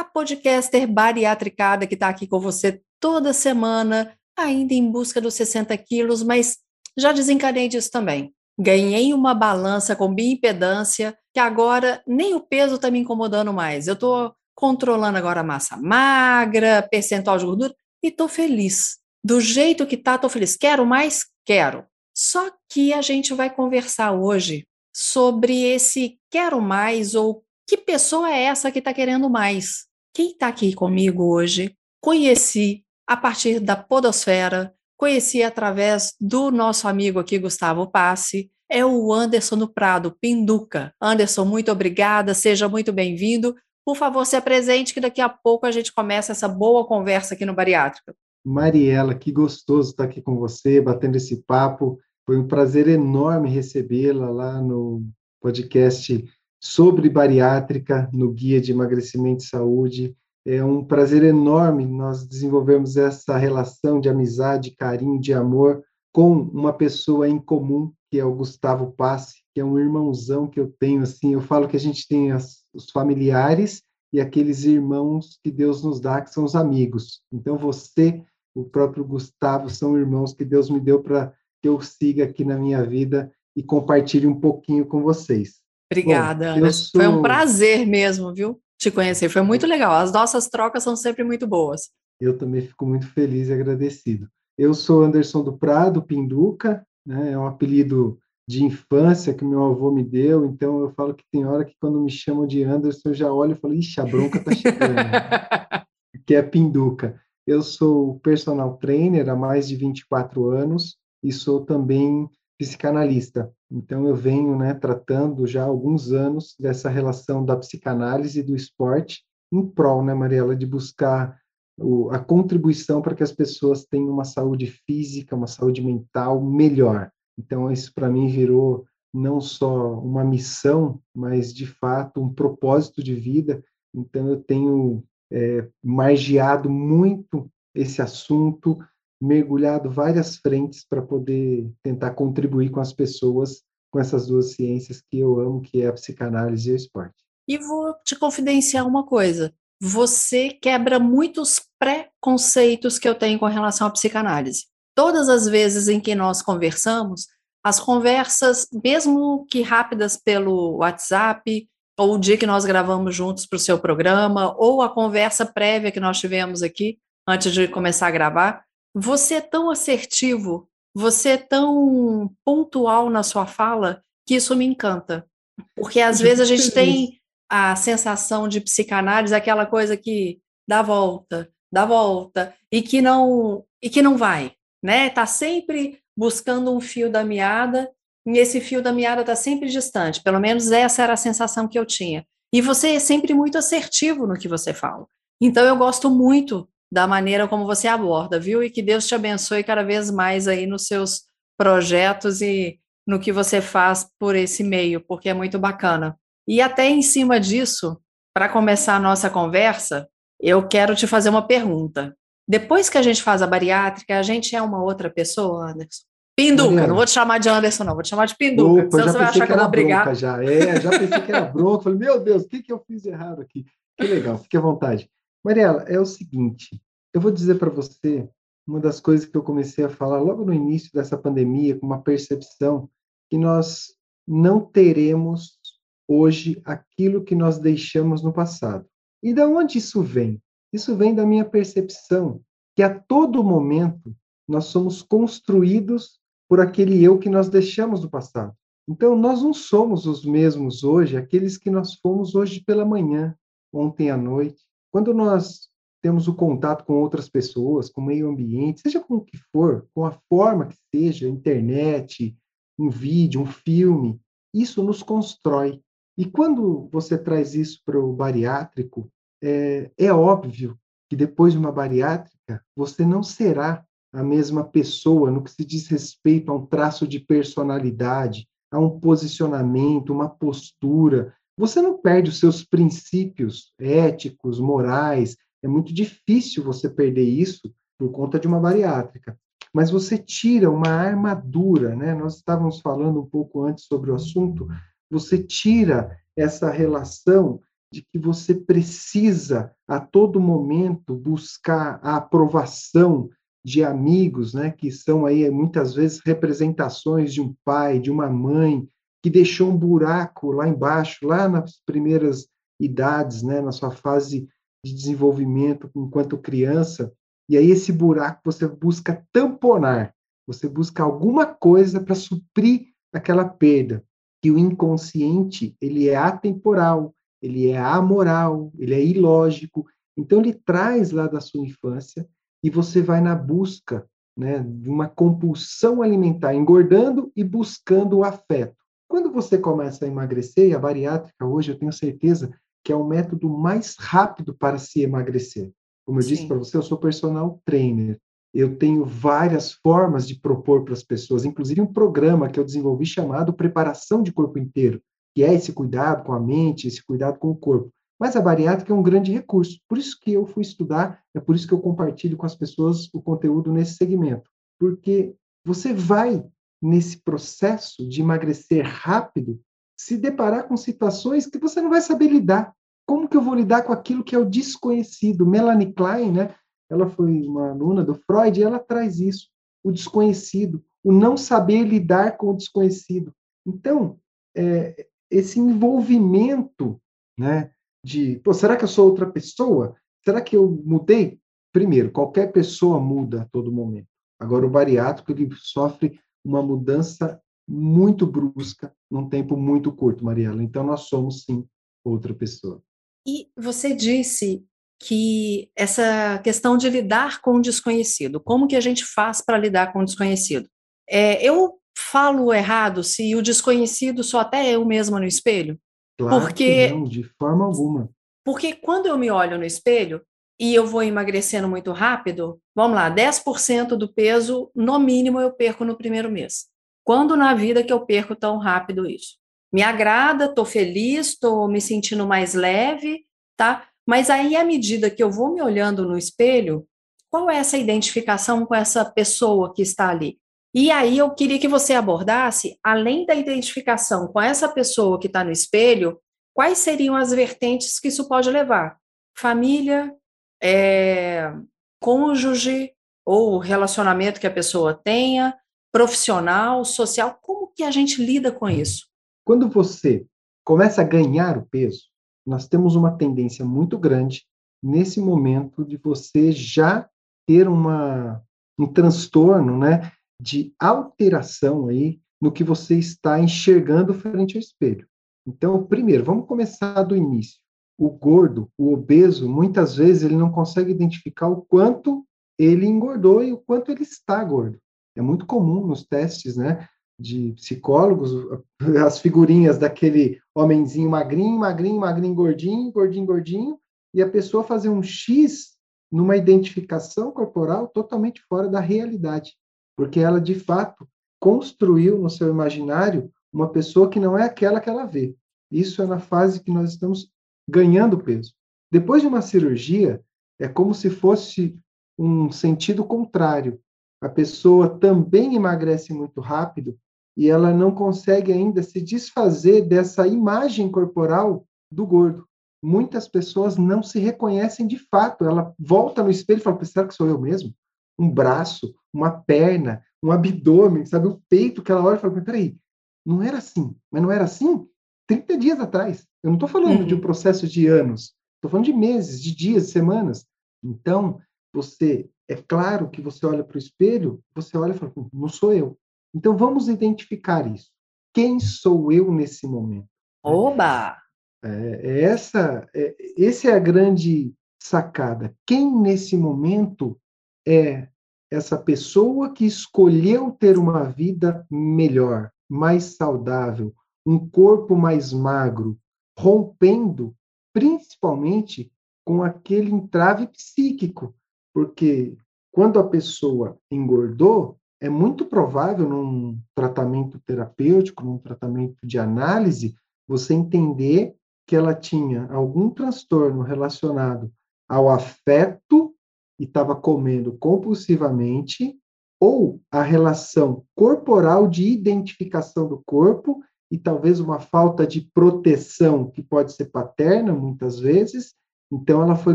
a podcaster bariatricada que está aqui com você toda semana, ainda em busca dos 60 quilos, mas já desencanei disso também. Ganhei uma balança com bioimpedância, que agora nem o peso está me incomodando mais. Eu estou controlando agora a massa magra, percentual de gordura, e estou feliz. Do jeito que tá, estou feliz. Quero mais? Quero. Só que a gente vai conversar hoje sobre esse quero mais ou que pessoa é essa que está querendo mais? Quem está aqui comigo hoje, conheci a partir da Podosfera, conheci através do nosso amigo aqui, Gustavo Passe, é o Anderson do Prado, Pinduca. Anderson, muito obrigada, seja muito bem-vindo. Por favor, se apresente, que daqui a pouco a gente começa essa boa conversa aqui no Bariátrica. Mariela, que gostoso estar aqui com você, batendo esse papo. Foi um prazer enorme recebê-la lá no podcast sobre bariátrica no Guia de Emagrecimento e Saúde. É um prazer enorme nós desenvolvermos essa relação de amizade, carinho, de amor com uma pessoa em comum, que é o Gustavo Passe, que é um irmãozão que eu tenho. Assim, eu falo que a gente tem as, os familiares e aqueles irmãos que Deus nos dá, que são os amigos. Então, você, o próprio Gustavo, são irmãos que Deus me deu para que eu siga aqui na minha vida e compartilhe um pouquinho com vocês. Obrigada, Bom, Ana. Sou... Foi um prazer mesmo, viu? Te conhecer. Foi muito legal. As nossas trocas são sempre muito boas. Eu também fico muito feliz e agradecido. Eu sou Anderson do Prado, Pinduca, né? É um apelido de infância que meu avô me deu, então eu falo que tem hora que quando me chamam de Anderson, eu já olho e falo, ixi, a bronca tá chegando. que é Pinduca. Eu sou personal trainer há mais de 24 anos e sou também psicanalista. Então, eu venho né, tratando já há alguns anos dessa relação da psicanálise e do esporte em prol, né, Mariela, de buscar o, a contribuição para que as pessoas tenham uma saúde física, uma saúde mental melhor. Então, isso para mim virou não só uma missão, mas de fato um propósito de vida. Então, eu tenho é, margeado muito esse assunto, mergulhado várias frentes para poder tentar contribuir com as pessoas com essas duas ciências que eu amo, que é a psicanálise e o esporte. E vou te confidenciar uma coisa. Você quebra muitos preconceitos que eu tenho com relação à psicanálise. Todas as vezes em que nós conversamos, as conversas, mesmo que rápidas pelo WhatsApp, ou o dia que nós gravamos juntos para o seu programa, ou a conversa prévia que nós tivemos aqui antes de começar a gravar, você é tão assertivo, você é tão pontual na sua fala, que isso me encanta. Porque às vezes a gente tem a sensação de psicanálise, aquela coisa que dá volta, dá volta, e que não, e que não vai, né? Tá sempre buscando um fio da meada, e esse fio da meada está sempre distante. Pelo menos essa era a sensação que eu tinha. E você é sempre muito assertivo no que você fala. Então eu gosto muito da maneira como você aborda, viu? E que Deus te abençoe cada vez mais aí nos seus projetos e no que você faz por esse meio, porque é muito bacana. E até em cima disso, para começar a nossa conversa, eu quero te fazer uma pergunta. Depois que a gente faz a bariátrica, a gente é uma outra pessoa, Anderson? Pinduca, não vou te chamar de Anderson, não, vou te chamar de Pinduca. Opa, senão você vai achar que, eu vou brigar. Já, é, já pensei que era bronca. Falei, meu Deus, o que, que eu fiz errado aqui? Que legal, fique à vontade. Mariela, é o seguinte, eu vou dizer para você uma das coisas que eu comecei a falar logo no início dessa pandemia, com uma percepção que nós não teremos hoje aquilo que nós deixamos no passado. E da onde isso vem? Isso vem da minha percepção que a todo momento nós somos construídos por aquele eu que nós deixamos no passado. Então, nós não somos os mesmos hoje, aqueles que nós fomos hoje pela manhã, ontem à noite. Quando nós temos o contato com outras pessoas, com o meio ambiente, seja com o que for, com a forma que seja, internet, um vídeo, um filme, isso nos constrói. E quando você traz isso para o bariátrico, é, é óbvio que depois de uma bariátrica, você não será a mesma pessoa no que se diz respeito a um traço de personalidade, a um posicionamento, uma postura. Você não perde os seus princípios éticos, morais. É muito difícil você perder isso por conta de uma bariátrica. Mas você tira uma armadura, né? Nós estávamos falando um pouco antes sobre o assunto. Você tira essa relação de que você precisa a todo momento buscar a aprovação de amigos, né, que são aí muitas vezes representações de um pai, de uma mãe, que deixou um buraco lá embaixo, lá nas primeiras idades, né, na sua fase de desenvolvimento enquanto criança, e aí esse buraco você busca tamponar, você busca alguma coisa para suprir aquela perda, que o inconsciente, ele é atemporal, ele é amoral, ele é ilógico, então ele traz lá da sua infância e você vai na busca né, de uma compulsão alimentar, engordando e buscando o afeto. Quando você começa a emagrecer, e a bariátrica hoje eu tenho certeza que é o método mais rápido para se emagrecer. Como eu Sim. disse para você, eu sou personal trainer. Eu tenho várias formas de propor para as pessoas, inclusive um programa que eu desenvolvi chamado Preparação de Corpo Inteiro, que é esse cuidado com a mente, esse cuidado com o corpo. Mas a bariátrica é um grande recurso. Por isso que eu fui estudar, é por isso que eu compartilho com as pessoas o conteúdo nesse segmento. Porque você vai, nesse processo de emagrecer rápido, se deparar com situações que você não vai saber lidar. Como que eu vou lidar com aquilo que é o desconhecido? Melanie Klein, né? Ela foi uma aluna do Freud e ela traz isso, o desconhecido, o não saber lidar com o desconhecido. Então, é, esse envolvimento, né, de, pô, será que eu sou outra pessoa? Será que eu mudei? Primeiro, qualquer pessoa muda a todo momento. Agora, o bariátrico ele sofre uma mudança muito brusca num tempo muito curto, Mariela. Então, nós somos, sim, outra pessoa. E você disse que essa questão de lidar com o desconhecido, como que a gente faz para lidar com o desconhecido? É, eu falo errado se o desconhecido só até eu mesma no espelho? Claro porque, não, de forma alguma. Porque quando eu me olho no espelho e eu vou emagrecendo muito rápido, vamos lá, 10% do peso, no mínimo, eu perco no primeiro mês. Quando na vida que eu perco tão rápido isso? Me agrada, estou feliz, estou me sentindo mais leve, tá? Mas aí, à medida que eu vou me olhando no espelho, qual é essa identificação com essa pessoa que está ali? E aí eu queria que você abordasse, além da identificação com essa pessoa que está no espelho, quais seriam as vertentes que isso pode levar? Família, é, cônjuge ou relacionamento que a pessoa tenha, profissional, social, como que a gente lida com isso? Quando você começa a ganhar o peso, nós temos uma tendência muito grande nesse momento de você já ter uma, um transtorno, né? de alteração aí no que você está enxergando frente ao espelho. Então, primeiro, vamos começar do início. O gordo, o obeso, muitas vezes ele não consegue identificar o quanto ele engordou e o quanto ele está gordo. É muito comum nos testes, né, de psicólogos, as figurinhas daquele homenzinho magrinho, magrinho, magrinho, gordinho, gordinho, gordinho, e a pessoa fazer um X numa identificação corporal totalmente fora da realidade porque ela de fato construiu no seu imaginário uma pessoa que não é aquela que ela vê. Isso é na fase que nós estamos ganhando peso. Depois de uma cirurgia, é como se fosse um sentido contrário. A pessoa também emagrece muito rápido e ela não consegue ainda se desfazer dessa imagem corporal do gordo. Muitas pessoas não se reconhecem de fato. Ela volta no espelho e fala: será que sou eu mesmo? um braço, uma perna, um abdômen, sabe? O peito que ela olha e fala, peraí, não era assim, mas não era assim 30 dias atrás. Eu não estou falando uhum. de um uhum. processo de anos, estou falando de meses, de dias, de semanas. Então, você, é claro que você olha para o espelho, você olha e fala, não sou eu. Então, vamos identificar isso. Quem sou eu nesse momento? Oba! É, é essa, é, essa é a grande sacada. Quem nesse momento é essa pessoa que escolheu ter uma vida melhor, mais saudável, um corpo mais magro, rompendo principalmente com aquele entrave psíquico, porque quando a pessoa engordou, é muito provável num tratamento terapêutico, num tratamento de análise, você entender que ela tinha algum transtorno relacionado ao afeto e estava comendo compulsivamente, ou a relação corporal de identificação do corpo e talvez uma falta de proteção que pode ser paterna muitas vezes. Então ela foi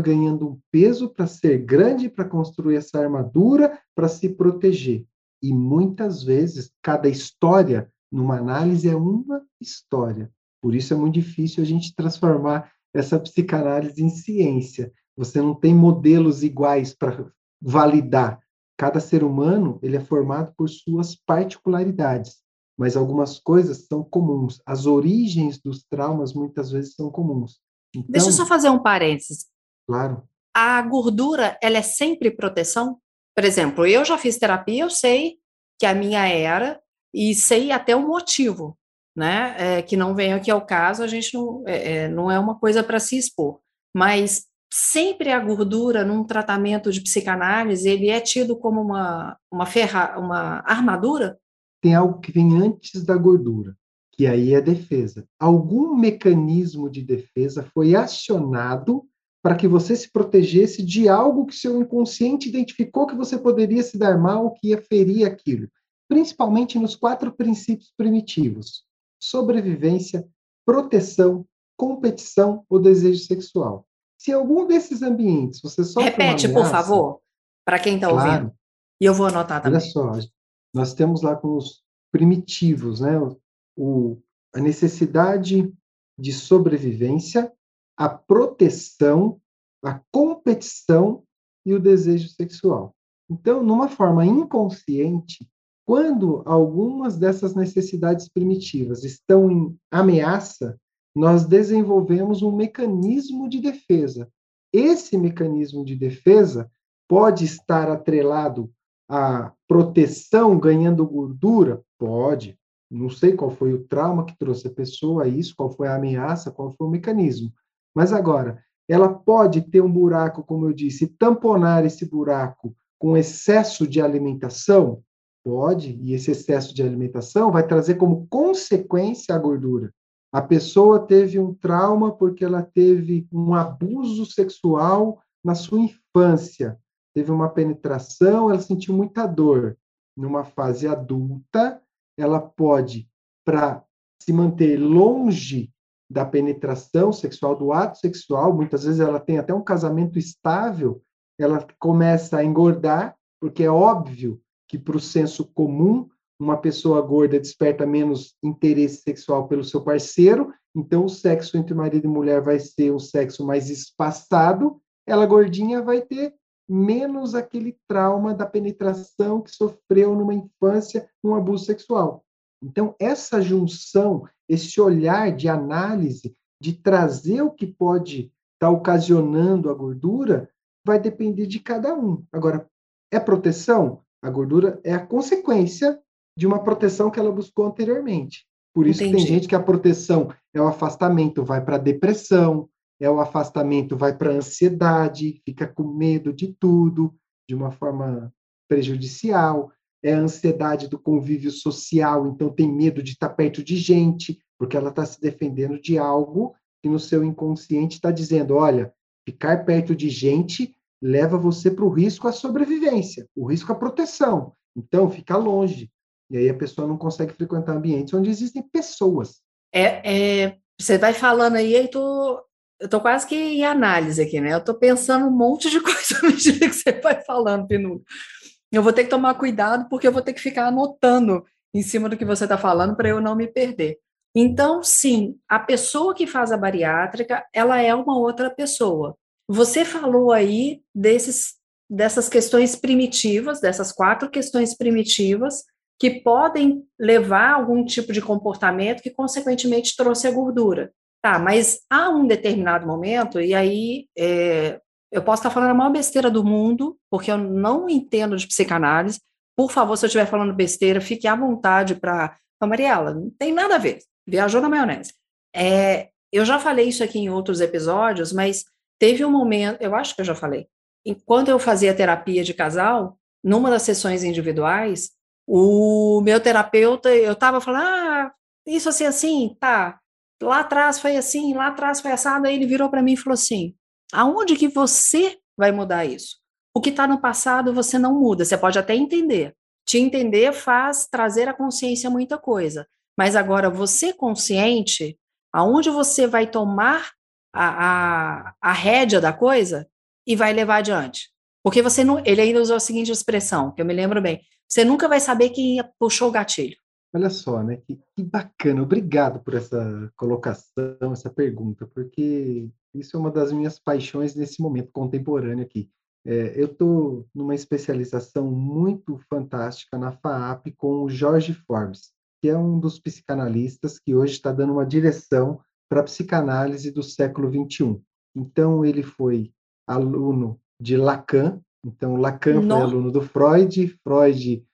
ganhando um peso para ser grande, para construir essa armadura, para se proteger. E muitas vezes cada história numa análise é uma história. Por isso é muito difícil a gente transformar essa psicanálise em ciência. Você não tem modelos iguais para validar. Cada ser humano ele é formado por suas particularidades mas algumas coisas são comuns. As origens dos traumas muitas vezes são comuns. Então, Deixa eu só fazer um parênteses. Claro. A gordura, ela é sempre proteção? Por exemplo, eu já fiz terapia, eu sei que a minha era, e sei até o motivo, né? É, que não vem aqui ao caso, a gente não é, é não é uma coisa para se expor. Mas sempre a gordura num tratamento de psicanálise, ele é tido como uma, uma, ferra, uma armadura? Tem algo que vem antes da gordura, que aí é defesa. Algum mecanismo de defesa foi acionado para que você se protegesse de algo que seu inconsciente identificou que você poderia se dar mal, que ia ferir aquilo. Principalmente nos quatro princípios primitivos: sobrevivência, proteção, competição ou desejo sexual. Se algum desses ambientes você só repete, ameaça, por favor, para quem está claro, ouvindo. E eu vou anotar também. Olha só, nós temos lá com os primitivos, né? O, a necessidade de sobrevivência, a proteção, a competição e o desejo sexual. Então, numa forma inconsciente, quando algumas dessas necessidades primitivas estão em ameaça, nós desenvolvemos um mecanismo de defesa. Esse mecanismo de defesa pode estar atrelado a proteção ganhando gordura? Pode. Não sei qual foi o trauma que trouxe a pessoa a isso, qual foi a ameaça, qual foi o mecanismo. Mas agora, ela pode ter um buraco, como eu disse, tamponar esse buraco com excesso de alimentação? Pode, e esse excesso de alimentação vai trazer como consequência a gordura. A pessoa teve um trauma porque ela teve um abuso sexual na sua infância teve uma penetração, ela sentiu muita dor. Numa fase adulta, ela pode, para se manter longe da penetração sexual, do ato sexual, muitas vezes ela tem até um casamento estável, ela começa a engordar, porque é óbvio que, para o senso comum, uma pessoa gorda desperta menos interesse sexual pelo seu parceiro, então o sexo entre marido e mulher vai ser um sexo mais espaçado, ela gordinha vai ter menos aquele trauma da penetração que sofreu numa infância, num abuso sexual. Então, essa junção, esse olhar de análise, de trazer o que pode estar tá ocasionando a gordura, vai depender de cada um. Agora, é proteção? A gordura é a consequência de uma proteção que ela buscou anteriormente. Por isso tem gente que a proteção é o afastamento, vai para a depressão, é o afastamento, vai para a ansiedade, fica com medo de tudo, de uma forma prejudicial, é a ansiedade do convívio social, então tem medo de estar perto de gente, porque ela está se defendendo de algo que no seu inconsciente está dizendo: olha, ficar perto de gente leva você para o risco à sobrevivência, o risco à proteção. Então, fica longe. E aí a pessoa não consegue frequentar ambientes onde existem pessoas. É, é você vai falando aí, tô, eu estou quase que em análise aqui, né? Eu estou pensando um monte de coisa à medida que você vai falando, Pinu. Eu vou ter que tomar cuidado, porque eu vou ter que ficar anotando em cima do que você está falando para eu não me perder. Então, sim, a pessoa que faz a bariátrica, ela é uma outra pessoa. Você falou aí desses, dessas questões primitivas, dessas quatro questões primitivas, que podem levar a algum tipo de comportamento que, consequentemente, trouxe a gordura. Tá, mas há um determinado momento, e aí é, eu posso estar falando a maior besteira do mundo, porque eu não entendo de psicanálise. Por favor, se eu estiver falando besteira, fique à vontade para. Não, Mariela, não tem nada a ver. Viajou na maionese. É, eu já falei isso aqui em outros episódios, mas Teve um momento, eu acho que eu já falei, enquanto eu fazia terapia de casal, numa das sessões individuais, o meu terapeuta, eu estava falando, ah, isso assim, assim, tá, lá atrás foi assim, lá atrás foi assado, aí ele virou para mim e falou assim, aonde que você vai mudar isso? O que está no passado você não muda, você pode até entender. Te entender faz trazer à consciência muita coisa, mas agora você consciente, aonde você vai tomar a, a, a rédea da coisa e vai levar adiante. Porque você não, ele ainda usou a seguinte expressão, que eu me lembro bem, você nunca vai saber quem puxou o gatilho. Olha só, né? Que, que, bacana. Obrigado por essa colocação, essa pergunta, porque isso é uma das minhas paixões nesse momento contemporâneo aqui. É, eu estou numa especialização muito fantástica na FAAP com o Jorge Forbes, que é um dos psicanalistas que hoje está dando uma direção para a psicanálise do século XXI. Então, ele foi aluno de Lacan, então Lacan foi aluno do Freud, Freud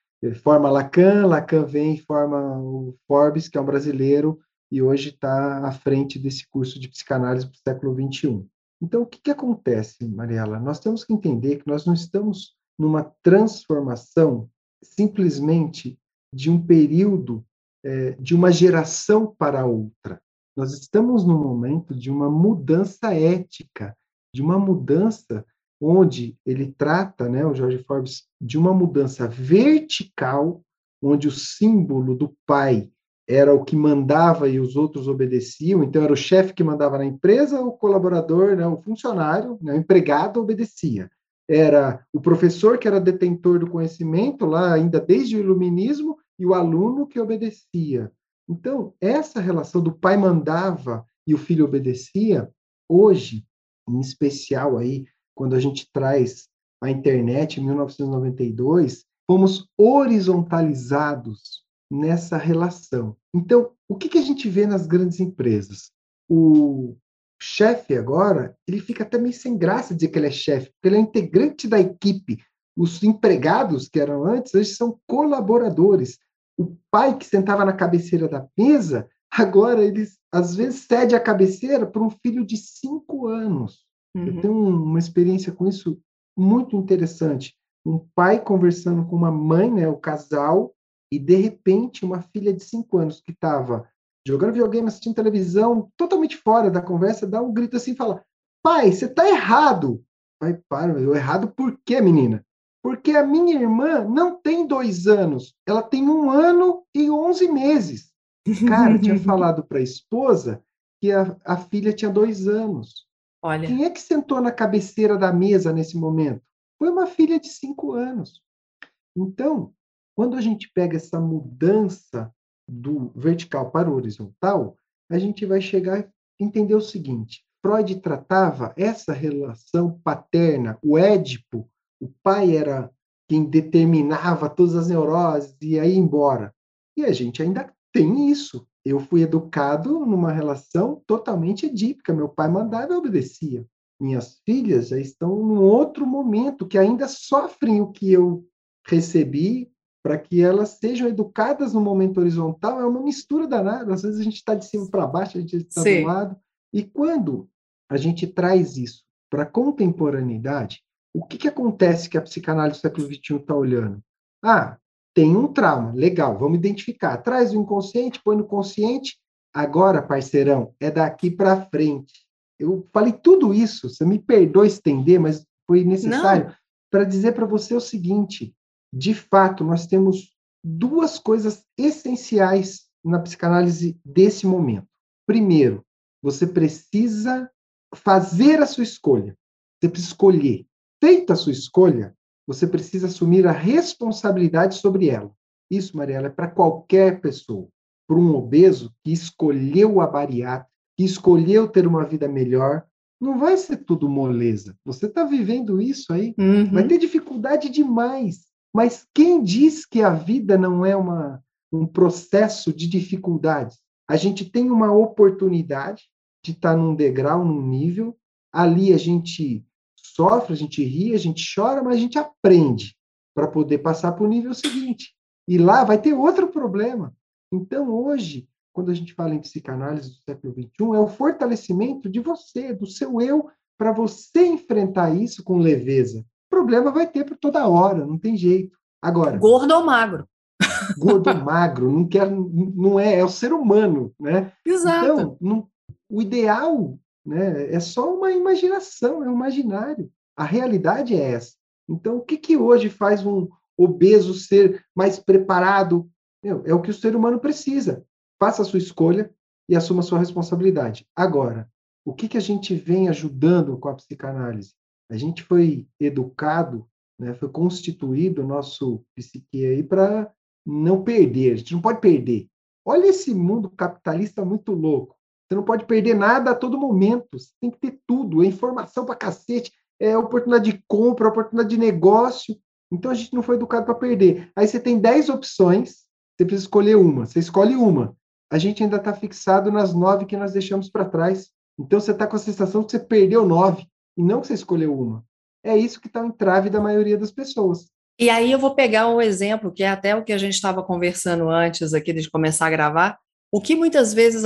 forma Lacan, Lacan vem e forma o Forbes, que é um brasileiro, e hoje está à frente desse curso de psicanálise para o século XXI. Então, o que, que acontece, Mariela? Nós temos que entender que nós não estamos numa transformação simplesmente de um período, é, de uma geração para outra. Nós estamos num momento de uma mudança ética, de uma mudança onde ele trata, né, o Jorge Forbes, de uma mudança vertical, onde o símbolo do pai era o que mandava e os outros obedeciam. Então era o chefe que mandava na empresa, o colaborador, né, o funcionário, né, o empregado obedecia. Era o professor que era detentor do conhecimento lá ainda desde o iluminismo e o aluno que obedecia. Então, essa relação do pai mandava e o filho obedecia, hoje, em especial aí, quando a gente traz a internet em 1992, fomos horizontalizados nessa relação. Então, o que, que a gente vê nas grandes empresas? O chefe agora, ele fica até meio sem graça dizer que ele é chefe, porque ele é integrante da equipe. Os empregados que eram antes, hoje são colaboradores o pai que sentava na cabeceira da mesa, agora ele às vezes cede a cabeceira para um filho de cinco anos. Uhum. Eu tenho uma experiência com isso muito interessante. Um pai conversando com uma mãe, né, o casal, e de repente uma filha de cinco anos que estava jogando videogame, assistindo televisão, totalmente fora da conversa, dá um grito assim e fala: Pai, você está errado. Pai, para, eu errado por quê, menina? Porque a minha irmã não tem dois anos, ela tem um ano e onze meses. Cara, tinha falado para a esposa que a, a filha tinha dois anos. Olha. Quem é que sentou na cabeceira da mesa nesse momento? Foi uma filha de cinco anos. Então, quando a gente pega essa mudança do vertical para o horizontal, a gente vai chegar a entender o seguinte: Freud tratava essa relação paterna, o Édipo, o pai era quem determinava todas as neuroses e aí embora. E a gente ainda tem isso. Eu fui educado numa relação totalmente edípica. Meu pai mandava e obedecia. Minhas filhas já estão num outro momento que ainda sofrem o que eu recebi para que elas sejam educadas no momento horizontal. É uma mistura danada. Às vezes a gente está de cima para baixo, a gente está do lado. E quando a gente traz isso para a contemporaneidade, o que, que acontece que a psicanálise do século XXI está olhando? Ah, tem um trauma, legal, vamos identificar. Traz o inconsciente, põe no consciente. Agora, parceirão, é daqui para frente. Eu falei tudo isso, você me perdoa estender, mas foi necessário para dizer para você o seguinte: de fato, nós temos duas coisas essenciais na psicanálise desse momento. Primeiro, você precisa fazer a sua escolha. Você precisa escolher feita a sua escolha, você precisa assumir a responsabilidade sobre ela. Isso, Mariela, é para qualquer pessoa. Para um obeso que escolheu a bariátrica, que escolheu ter uma vida melhor, não vai ser tudo moleza. Você está vivendo isso aí, uhum. vai ter dificuldade demais. Mas quem diz que a vida não é uma, um processo de dificuldades? A gente tem uma oportunidade de estar tá num degrau, num nível, ali a gente sofre, a gente ri, a gente chora, mas a gente aprende para poder passar para o nível seguinte. E lá vai ter outro problema. Então, hoje, quando a gente fala em psicanálise do século XXI, é o fortalecimento de você, do seu eu, para você enfrentar isso com leveza. Problema vai ter por toda hora, não tem jeito. Agora. Gordo ou magro? Gordo ou magro, não quer, não é, é o ser humano, né? Exato. Então, não, o ideal, né, é só uma imaginação, é um imaginário. A realidade é essa. Então, o que que hoje faz um obeso ser mais preparado? Meu, é o que o ser humano precisa. Faça a sua escolha e assuma a sua responsabilidade. Agora, o que que a gente vem ajudando com a psicanálise? A gente foi educado né, foi constituído o nosso psique aí para não perder. A gente não pode perder. Olha esse mundo capitalista muito louco. Você não pode perder nada a todo momento. Você tem que ter tudo. É informação para cacete. É oportunidade de compra, oportunidade de negócio. Então a gente não foi educado para perder. Aí você tem 10 opções, você precisa escolher uma. Você escolhe uma. A gente ainda está fixado nas nove que nós deixamos para trás. Então você está com a sensação que você perdeu nove e não que você escolheu uma. É isso que está o entrave da maioria das pessoas. E aí eu vou pegar um exemplo, que é até o que a gente estava conversando antes aqui de começar a gravar. O que muitas vezes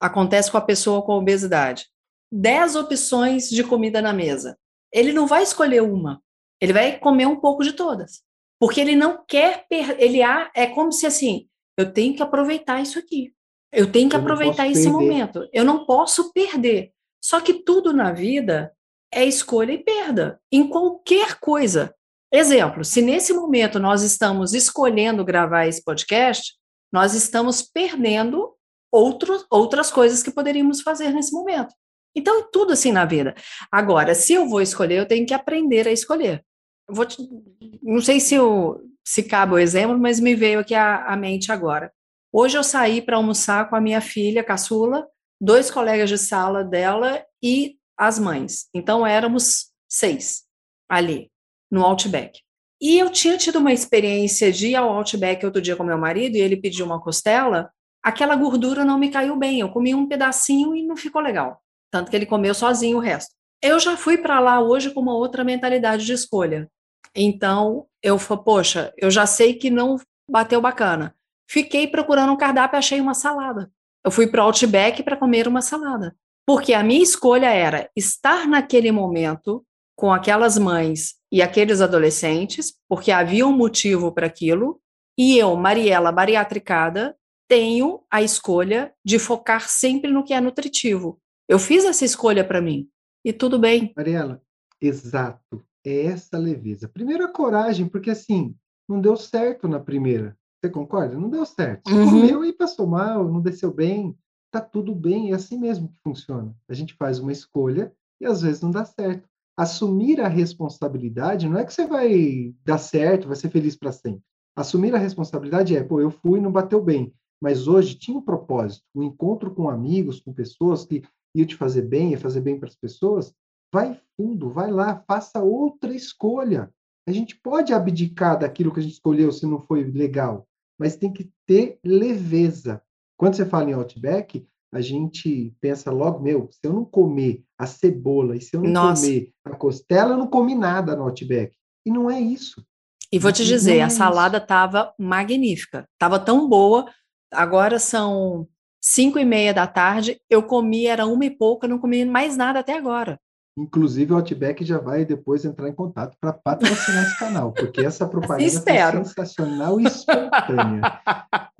acontece com a pessoa com obesidade? Dez opções de comida na mesa. Ele não vai escolher uma, ele vai comer um pouco de todas. Porque ele não quer, ele é como se assim, eu tenho que aproveitar isso aqui. Eu tenho que eu aproveitar esse perder. momento. Eu não posso perder. Só que tudo na vida é escolha e perda, em qualquer coisa. Exemplo, se nesse momento nós estamos escolhendo gravar esse podcast, nós estamos perdendo outro, outras coisas que poderíamos fazer nesse momento. Então, é tudo assim na vida. Agora, se eu vou escolher, eu tenho que aprender a escolher. vou te, não sei se, eu, se cabe o exemplo, mas me veio aqui à mente agora. Hoje eu saí para almoçar com a minha filha, caçula, dois colegas de sala dela e as mães. Então éramos seis ali no Outback. E eu tinha tido uma experiência de ir ao Outback outro dia com meu marido e ele pediu uma costela. Aquela gordura não me caiu bem. Eu comi um pedacinho e não ficou legal. Tanto que ele comeu sozinho o resto. Eu já fui para lá hoje com uma outra mentalidade de escolha. Então, eu falei, poxa, eu já sei que não bateu bacana. Fiquei procurando um cardápio achei uma salada. Eu fui para o Outback para comer uma salada. Porque a minha escolha era estar naquele momento com aquelas mães e aqueles adolescentes, porque havia um motivo para aquilo, e eu, Mariela bariatricada, tenho a escolha de focar sempre no que é nutritivo. Eu fiz essa escolha para mim e tudo bem. Mariela, exato. É essa leveza. Primeiro a coragem, porque assim, não deu certo na primeira. Você concorda? Não deu certo. Você uhum. comeu e passou mal, não desceu bem tá tudo bem, é assim mesmo que funciona. A gente faz uma escolha e às vezes não dá certo. Assumir a responsabilidade não é que você vai dar certo, vai ser feliz para sempre. Assumir a responsabilidade é, pô, eu fui e não bateu bem, mas hoje tinha um propósito, um encontro com amigos, com pessoas que iam te fazer bem, ia fazer bem para as pessoas. Vai fundo, vai lá, faça outra escolha. A gente pode abdicar daquilo que a gente escolheu se não foi legal, mas tem que ter leveza. Quando você fala em Outback, a gente pensa logo, meu, se eu não comer a cebola e se eu não Nossa. comer a costela, eu não comi nada no Outback. E não é isso. E vou te dizer, é a salada estava magnífica, estava tão boa. Agora são cinco e meia da tarde, eu comi, era uma e pouca, não comi mais nada até agora. Inclusive, o Outback já vai depois entrar em contato para patrocinar esse canal, porque essa propaganda é sensacional e espontânea.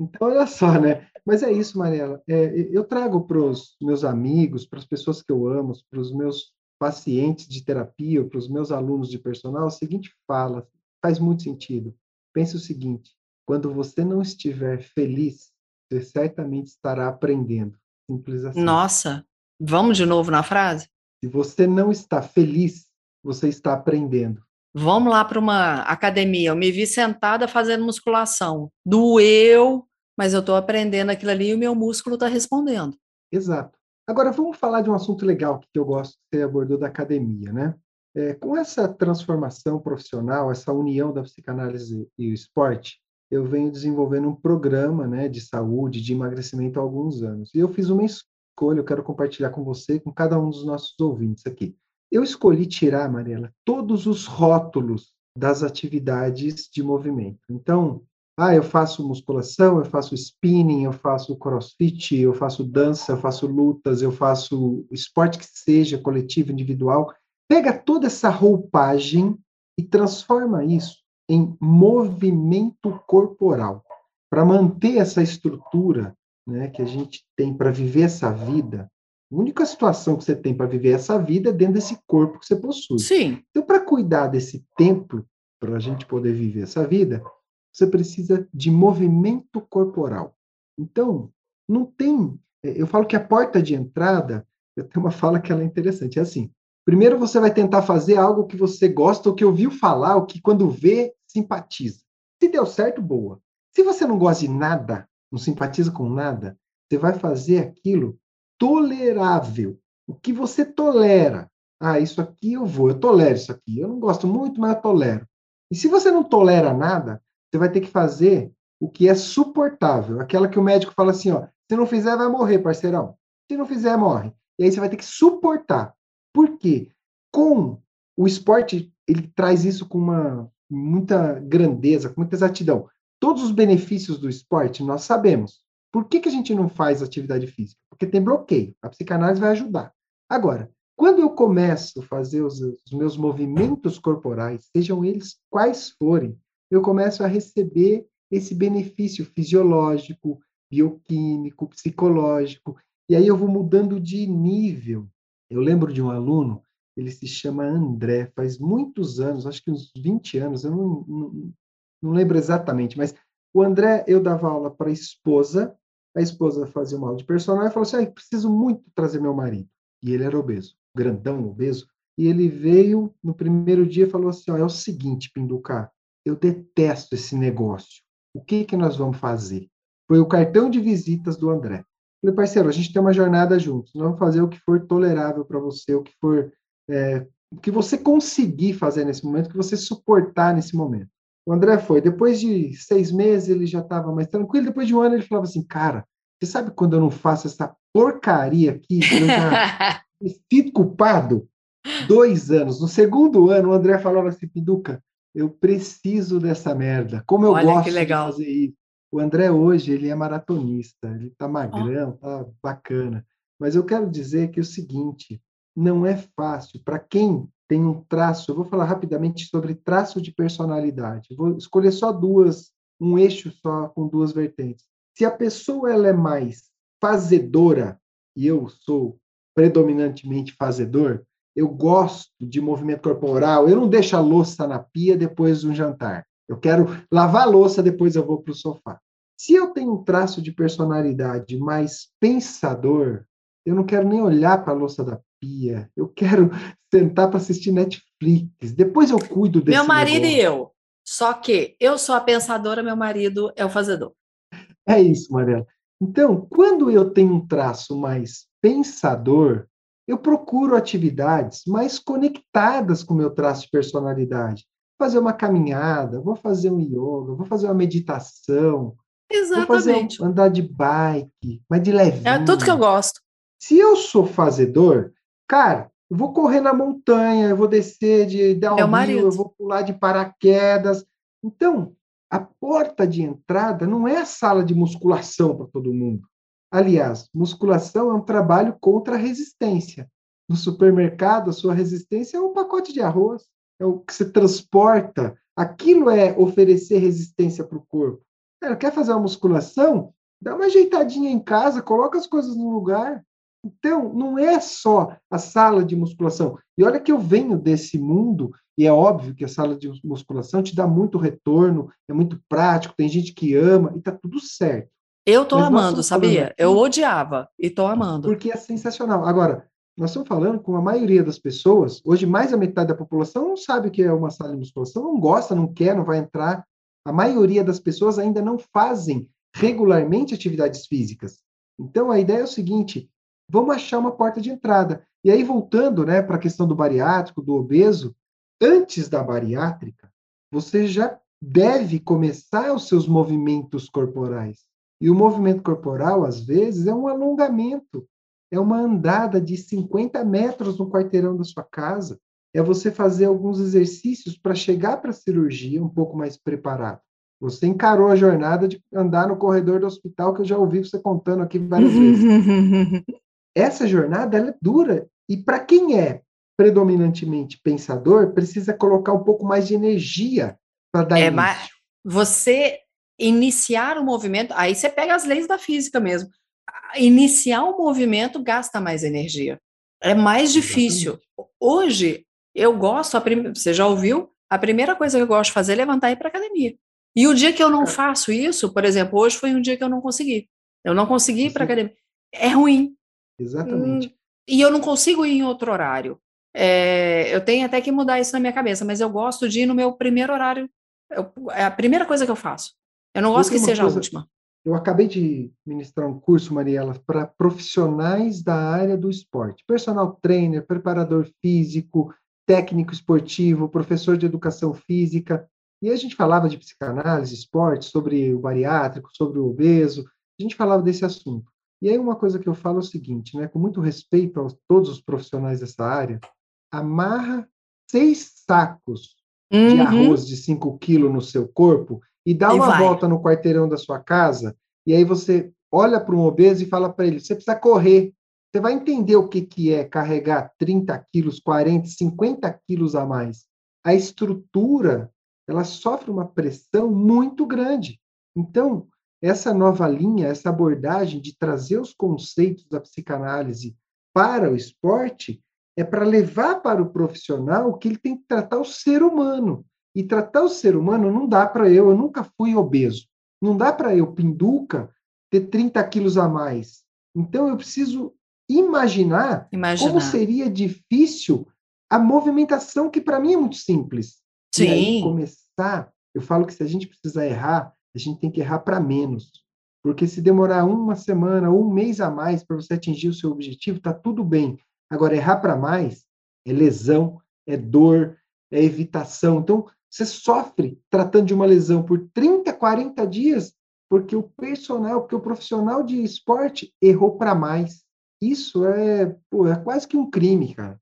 Então, olha só, né? Mas é isso, Mariela. É, eu trago para os meus amigos, para as pessoas que eu amo, para os meus pacientes de terapia, para os meus alunos de personal, a seguinte fala, faz muito sentido. Pense o seguinte: quando você não estiver feliz, você certamente estará aprendendo. Simples assim. Nossa, vamos de novo na frase? Se você não está feliz, você está aprendendo. Vamos lá para uma academia. Eu me vi sentada fazendo musculação. Doeu, mas eu estou aprendendo aquilo ali e o meu músculo está respondendo. Exato. Agora vamos falar de um assunto legal que eu gosto que você abordou da academia, né? É, com essa transformação profissional, essa união da psicanálise e o esporte, eu venho desenvolvendo um programa né, de saúde, de emagrecimento há alguns anos. E eu fiz uma escolha, eu quero compartilhar com você, com cada um dos nossos ouvintes aqui. Eu escolhi tirar, Mariela, todos os rótulos das atividades de movimento. Então, Ah, eu faço musculação, eu faço spinning, eu faço crossfit, eu faço dança, eu faço lutas, eu faço esporte que seja coletivo, individual. Pega toda essa roupagem e transforma isso em movimento corporal. Para manter essa estrutura né, que a gente tem para viver essa vida, a única situação que você tem para viver essa vida é dentro desse corpo que você possui. Sim. Então, para cuidar desse templo, para a gente poder viver essa vida, você precisa de movimento corporal. Então, não tem. É, eu falo que a porta de entrada, eu tenho uma fala que ela é interessante, é assim: primeiro você vai tentar fazer algo que você gosta, ou que ouviu falar, ou que quando vê, simpatiza. Se deu certo, boa. Se você não gosta de nada, não simpatiza com nada, você vai fazer aquilo tolerável. O que você tolera. Ah, isso aqui eu vou, eu tolero isso aqui. Eu não gosto muito, mas eu tolero. E se você não tolera nada, você vai ter que fazer o que é suportável. Aquela que o médico fala assim, ó, se não fizer, vai morrer, parceirão. Se não fizer, morre. E aí você vai ter que suportar. Por quê? Com o esporte, ele traz isso com uma muita grandeza, com muita exatidão. Todos os benefícios do esporte nós sabemos. Por que, que a gente não faz atividade física? Porque tem bloqueio. A psicanálise vai ajudar. Agora, quando eu começo a fazer os, os meus movimentos corporais, sejam eles quais forem, eu começo a receber esse benefício fisiológico, bioquímico, psicológico, e aí eu vou mudando de nível. Eu lembro de um aluno, ele se chama André, faz muitos anos, acho que uns 20 anos, eu não, não, não lembro exatamente, mas o André, eu dava aula para a esposa, a esposa fazia uma aula de personal e falou assim: ah, preciso muito trazer meu marido. E ele era obeso, grandão, obeso. E ele veio no primeiro dia e falou assim: é o seguinte, Pinduca, eu detesto esse negócio. O que, que nós vamos fazer? Foi o cartão de visitas do André. Falei, parceiro, a gente tem uma jornada juntos. Nós vamos fazer o que for tolerável para você, o que for. É, o que você conseguir fazer nesse momento, o que você suportar nesse momento. O André foi. Depois de seis meses, ele já estava mais tranquilo. Depois de um ano, ele falava assim: Cara, você sabe quando eu não faço essa porcaria aqui? Eu já me sinto culpado. Dois anos. No segundo ano, o André falava assim: Pinduca, eu preciso dessa merda. Como eu Olha, gosto que legal. de fazer isso. O André hoje, ele é maratonista. Ele tá magrão, oh. tá bacana. Mas eu quero dizer que é o seguinte: não é fácil para quem tem um traço. Eu vou falar rapidamente sobre traço de personalidade. Vou escolher só duas, um eixo só com duas vertentes. Se a pessoa ela é mais fazedora e eu sou predominantemente fazedor, eu gosto de movimento corporal, eu não deixo a louça na pia depois do jantar. Eu quero lavar a louça, depois eu vou para o sofá. Se eu tenho um traço de personalidade mais pensador, eu não quero nem olhar para a louça da pia. Eu quero sentar para assistir Netflix. Depois eu cuido desse Meu marido negócio. e eu. Só que eu sou a pensadora, meu marido é o fazedor. É isso, Mariana. Então, quando eu tenho um traço mais pensador, eu procuro atividades mais conectadas com o meu traço de personalidade. Fazer uma caminhada, vou fazer um yoga, vou fazer uma meditação, Exatamente. vou fazer um, andar de bike, mas de levinho. É tudo que eu gosto. Se eu sou fazedor, cara, eu vou correr na montanha, eu vou descer de downhill, eu vou pular de paraquedas. Então, a porta de entrada não é a sala de musculação para todo mundo. Aliás, musculação é um trabalho contra a resistência. No supermercado, a sua resistência é um pacote de arroz, é o que se transporta. Aquilo é oferecer resistência para o corpo. Cara, quer fazer uma musculação? Dá uma ajeitadinha em casa, coloca as coisas no lugar. Então, não é só a sala de musculação. E olha que eu venho desse mundo, e é óbvio que a sala de musculação te dá muito retorno, é muito prático, tem gente que ama, e está tudo certo. Eu tô Mas amando, sabia? Aqui, eu odiava, e tô amando. Porque é sensacional. Agora, nós estamos falando com a maioria das pessoas, hoje mais da metade da população não sabe o que é uma sala de musculação, não gosta, não quer, não vai entrar. A maioria das pessoas ainda não fazem regularmente atividades físicas. Então, a ideia é o seguinte: vamos achar uma porta de entrada. E aí, voltando né, para a questão do bariátrico, do obeso, antes da bariátrica, você já deve começar os seus movimentos corporais. E o movimento corporal, às vezes, é um alongamento, é uma andada de 50 metros no quarteirão da sua casa, é você fazer alguns exercícios para chegar para a cirurgia um pouco mais preparado. Você encarou a jornada de andar no corredor do hospital, que eu já ouvi você contando aqui várias vezes. Essa jornada é dura. E para quem é predominantemente pensador, precisa colocar um pouco mais de energia para dar é, início. Você iniciar o movimento, aí você pega as leis da física mesmo. Iniciar o movimento gasta mais energia. É mais difícil. Hoje, eu gosto, prim... você já ouviu? A primeira coisa que eu gosto de fazer é levantar e ir para academia. E o dia que eu não faço isso, por exemplo, hoje foi um dia que eu não consegui. Eu não consegui ir para academia. É ruim. Exatamente. Hum, e eu não consigo ir em outro horário. É, eu tenho até que mudar isso na minha cabeça, mas eu gosto de ir no meu primeiro horário. Eu, é a primeira coisa que eu faço. Eu não gosto que seja coisa, a última. Eu acabei de ministrar um curso, Mariela, para profissionais da área do esporte. Personal trainer, preparador físico, técnico esportivo, professor de educação física. E a gente falava de psicanálise, esporte, sobre o bariátrico, sobre o obeso. A gente falava desse assunto. E aí uma coisa que eu falo é o seguinte, né, com muito respeito a todos os profissionais dessa área, amarra seis sacos uhum. de arroz de 5 quilos no seu corpo e dá e uma vai. volta no quarteirão da sua casa, e aí você olha para um obeso e fala para ele: você precisa correr. Você vai entender o que, que é carregar 30 quilos, 40, 50 quilos a mais. A estrutura ela sofre uma pressão muito grande. Então, essa nova linha, essa abordagem de trazer os conceitos da psicanálise para o esporte, é para levar para o profissional que ele tem que tratar o ser humano. E tratar o ser humano não dá para eu, eu nunca fui obeso. Não dá para eu, pinduca, ter 30 quilos a mais. Então eu preciso imaginar, imaginar. como seria difícil a movimentação, que para mim é muito simples. Sim. E aí começar, eu falo que se a gente precisar errar, a gente tem que errar para menos. Porque se demorar uma semana ou um mês a mais para você atingir o seu objetivo, está tudo bem. Agora, errar para mais é lesão, é dor, é evitação. Então, você sofre tratando de uma lesão por 30, 40 dias, porque o personal, porque o profissional de esporte errou para mais. Isso é, pô, é quase que um crime, cara.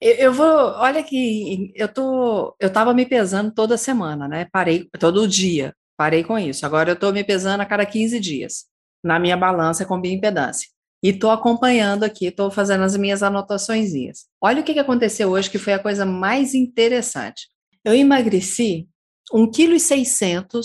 Eu, eu vou, olha que eu tô, eu tava me pesando toda semana, né? Parei todo dia, parei com isso. Agora eu tô me pesando a cada 15 dias na minha balança com bioimpedância. E estou acompanhando aqui, estou fazendo as minhas anotações. Olha o que, que aconteceu hoje, que foi a coisa mais interessante. Eu emagreci 1,6 kg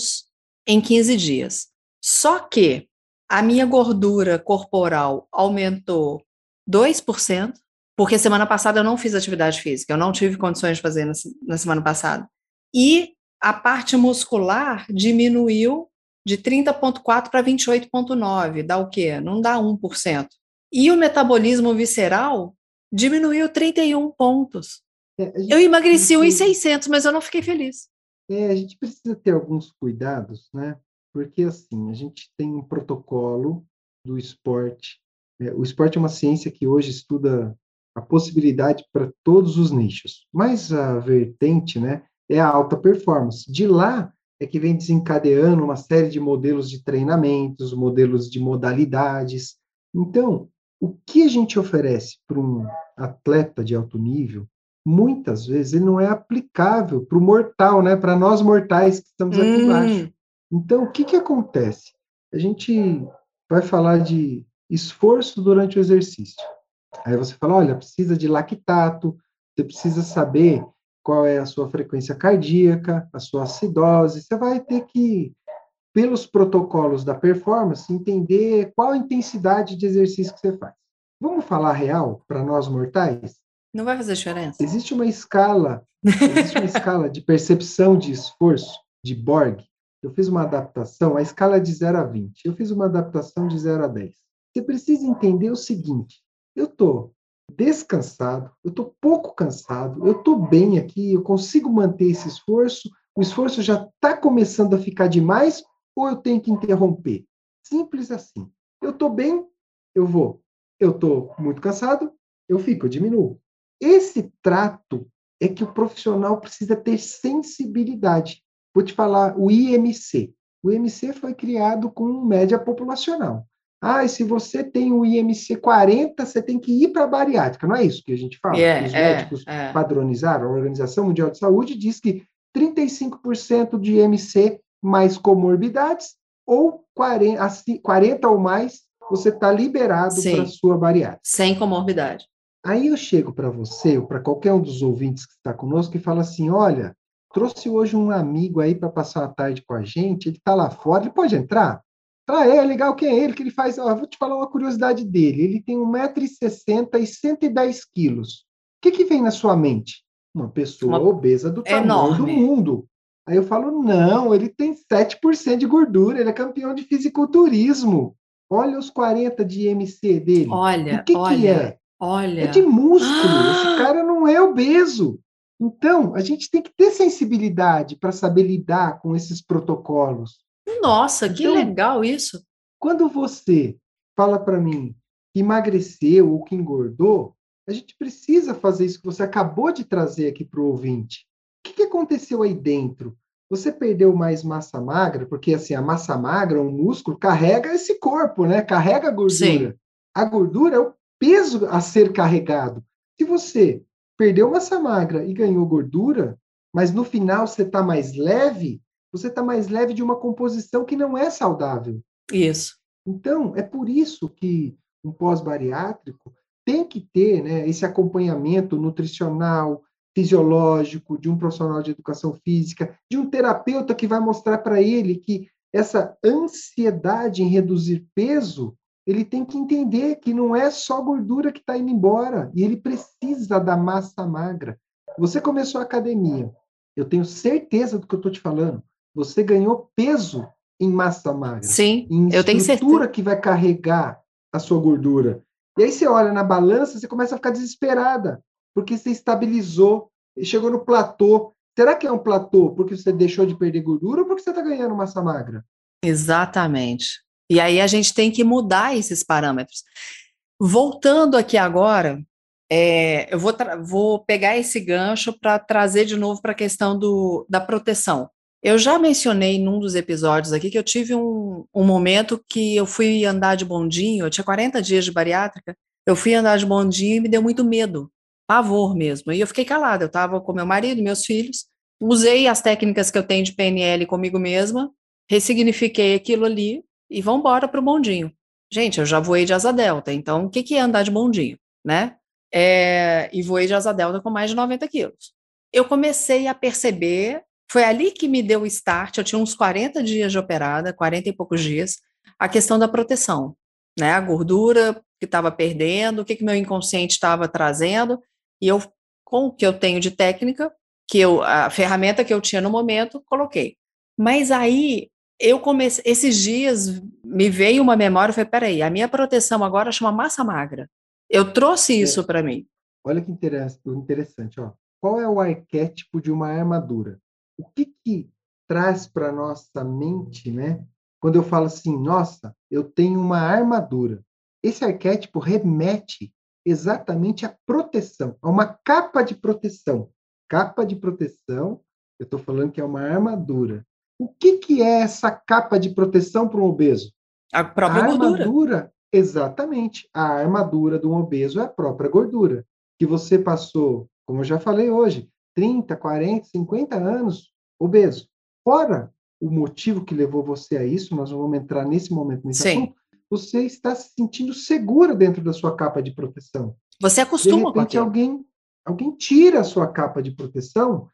em 15 dias. Só que a minha gordura corporal aumentou 2%, porque semana passada eu não fiz atividade física, eu não tive condições de fazer na, na semana passada. E a parte muscular diminuiu de 30,4 para 28,9, dá o quê? Não dá 1%. E o metabolismo visceral diminuiu 31 pontos. É, eu emagreci uns 600, mas eu não fiquei feliz. É, a gente precisa ter alguns cuidados, né? Porque, assim, a gente tem um protocolo do esporte. É, o esporte é uma ciência que hoje estuda a possibilidade para todos os nichos. Mas a vertente, né, é a alta performance. De lá é que vem desencadeando uma série de modelos de treinamentos, modelos de modalidades. Então, o que a gente oferece para um atleta de alto nível, muitas vezes ele não é aplicável para o mortal, né? Para nós mortais que estamos aqui hum. embaixo. Então, o que, que acontece? A gente vai falar de esforço durante o exercício. Aí você fala, olha, precisa de lactato, você precisa saber qual é a sua frequência cardíaca, a sua acidose, você vai ter que, pelos protocolos da performance, entender qual a intensidade de exercício que você faz. Vamos falar real para nós mortais? Não vai fazer diferença. Existe uma escala, existe uma escala de percepção de esforço de Borg. Eu fiz uma adaptação, a escala é de 0 a 20. Eu fiz uma adaptação de 0 a 10. Você precisa entender o seguinte: eu estou descansado, eu estou pouco cansado, eu estou bem aqui, eu consigo manter esse esforço, o esforço já está começando a ficar demais ou eu tenho que interromper? Simples assim. Eu estou bem, eu vou. Eu estou muito cansado, eu fico, eu diminuo. Esse trato é que o profissional precisa ter sensibilidade. Vou te falar o IMC. O IMC foi criado com média populacional. Ah, e se você tem o IMC 40, você tem que ir para a bariátrica. Não é isso que a gente fala? Yeah, Os é, médicos é, padronizaram. A Organização Mundial de Saúde diz que 35% de IMC mais comorbidades, ou 40, 40 ou mais, você está liberado para sua bariátrica. Sem comorbidade. Aí eu chego para você, ou para qualquer um dos ouvintes que está conosco, e falo assim: olha, trouxe hoje um amigo aí para passar a tarde com a gente, ele está lá fora, ele pode entrar? Tá, é legal, quem é ele? Que ele faz. Ó, vou te falar uma curiosidade dele. Ele tem 1,60m e 110 quilos. O que, que vem na sua mente? Uma pessoa uma... obesa do tamanho Enorme. do mundo. Aí eu falo, não, ele tem 7% de gordura, ele é campeão de fisiculturismo. Olha os 40 de MC dele. Olha, o que, olha, que é? Olha. É de músculo. Ah! Esse cara não é obeso. Então, a gente tem que ter sensibilidade para saber lidar com esses protocolos. Nossa, que então, legal isso. Quando você fala para mim que emagreceu ou que engordou, a gente precisa fazer isso que você acabou de trazer aqui para o ouvinte. O que, que aconteceu aí dentro? Você perdeu mais massa magra, porque assim, a massa magra, o músculo, carrega esse corpo, né? Carrega a gordura. Sim. A gordura é o peso a ser carregado. Se você perdeu massa magra e ganhou gordura, mas no final você está mais leve, você está mais leve de uma composição que não é saudável. Isso. Então, é por isso que um pós-bariátrico tem que ter né, esse acompanhamento nutricional, fisiológico, de um profissional de educação física, de um terapeuta que vai mostrar para ele que essa ansiedade em reduzir peso, ele tem que entender que não é só gordura que está indo embora, e ele precisa da massa magra. Você começou a academia, eu tenho certeza do que eu estou te falando você ganhou peso em massa magra. Sim, em eu tenho certeza. que vai carregar a sua gordura. E aí você olha na balança, você começa a ficar desesperada, porque você estabilizou, chegou no platô. Será que é um platô porque você deixou de perder gordura ou porque você está ganhando massa magra? Exatamente. E aí a gente tem que mudar esses parâmetros. Voltando aqui agora, é, eu vou, vou pegar esse gancho para trazer de novo para a questão do, da proteção. Eu já mencionei num dos episódios aqui que eu tive um, um momento que eu fui andar de bondinho, eu tinha 40 dias de bariátrica, eu fui andar de bondinho e me deu muito medo, pavor mesmo. E eu fiquei calada, eu estava com meu marido, meus filhos, usei as técnicas que eu tenho de PNL comigo mesma, ressignifiquei aquilo ali e vamos embora para o bondinho. Gente, eu já voei de asa delta, então o que, que é andar de bondinho, né? É, e voei de asa delta com mais de 90 quilos. Eu comecei a perceber foi ali que me deu o start. Eu tinha uns 40 dias de operada, 40 e poucos dias, a questão da proteção, né? A gordura que estava perdendo, o que, que meu inconsciente estava trazendo, e eu, com o que eu tenho de técnica, que eu, a ferramenta que eu tinha no momento, coloquei. Mas aí eu comecei, esses dias me veio uma memória, falei, peraí, a minha proteção agora chama massa magra. Eu trouxe é. isso para mim. Olha que interessante, ó. Qual é o arquétipo de uma armadura? o que, que traz para nossa mente, né? Quando eu falo assim, nossa, eu tenho uma armadura. Esse arquétipo remete exatamente à proteção, a uma capa de proteção. Capa de proteção, eu estou falando que é uma armadura. O que, que é essa capa de proteção para um obeso? A própria a gordura. armadura. Exatamente. A armadura de um obeso é a própria gordura. Que você passou, como eu já falei hoje, 30, 40, 50 anos obeso. Fora o motivo que levou você a isso, nós não vamos entrar nesse momento nesse Sim. assunto, você está se sentindo segura dentro da sua capa de proteção. Você acostuma de repente, com alguém alguém tira a sua capa de proteção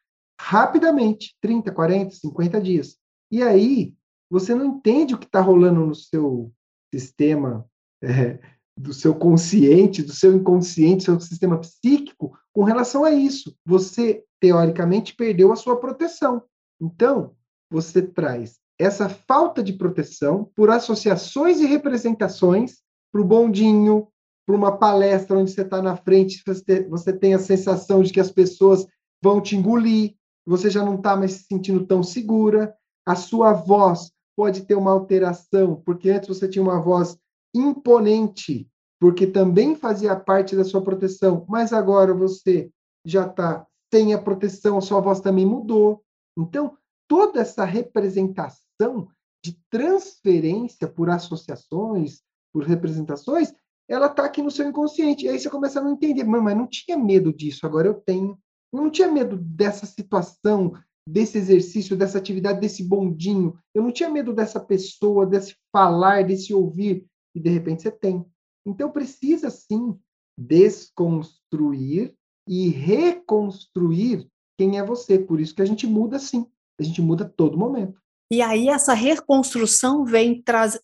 rapidamente, 30, 40, 50 dias. E aí, você não entende o que está rolando no seu sistema é, do seu consciente, do seu inconsciente, seu sistema psíquico com relação a isso. Você, teoricamente, perdeu a sua proteção. Então, você traz essa falta de proteção por associações e representações para o bondinho, para uma palestra onde você está na frente, você, você tem a sensação de que as pessoas vão te engolir, você já não está mais se sentindo tão segura, a sua voz pode ter uma alteração, porque antes você tinha uma voz imponente, porque também fazia parte da sua proteção, mas agora você já está sem a proteção, a sua voz também mudou. Então, toda essa representação de transferência por associações, por representações, ela está aqui no seu inconsciente. E aí você começa a não entender, mas não tinha medo disso, agora eu tenho. Eu não tinha medo dessa situação desse exercício, dessa atividade, desse bondinho. Eu não tinha medo dessa pessoa, desse falar, desse ouvir. E de repente você tem. Então precisa sim desconstruir e reconstruir quem é você. Por isso que a gente muda sim. A gente muda todo momento. E aí essa reconstrução vem trazer.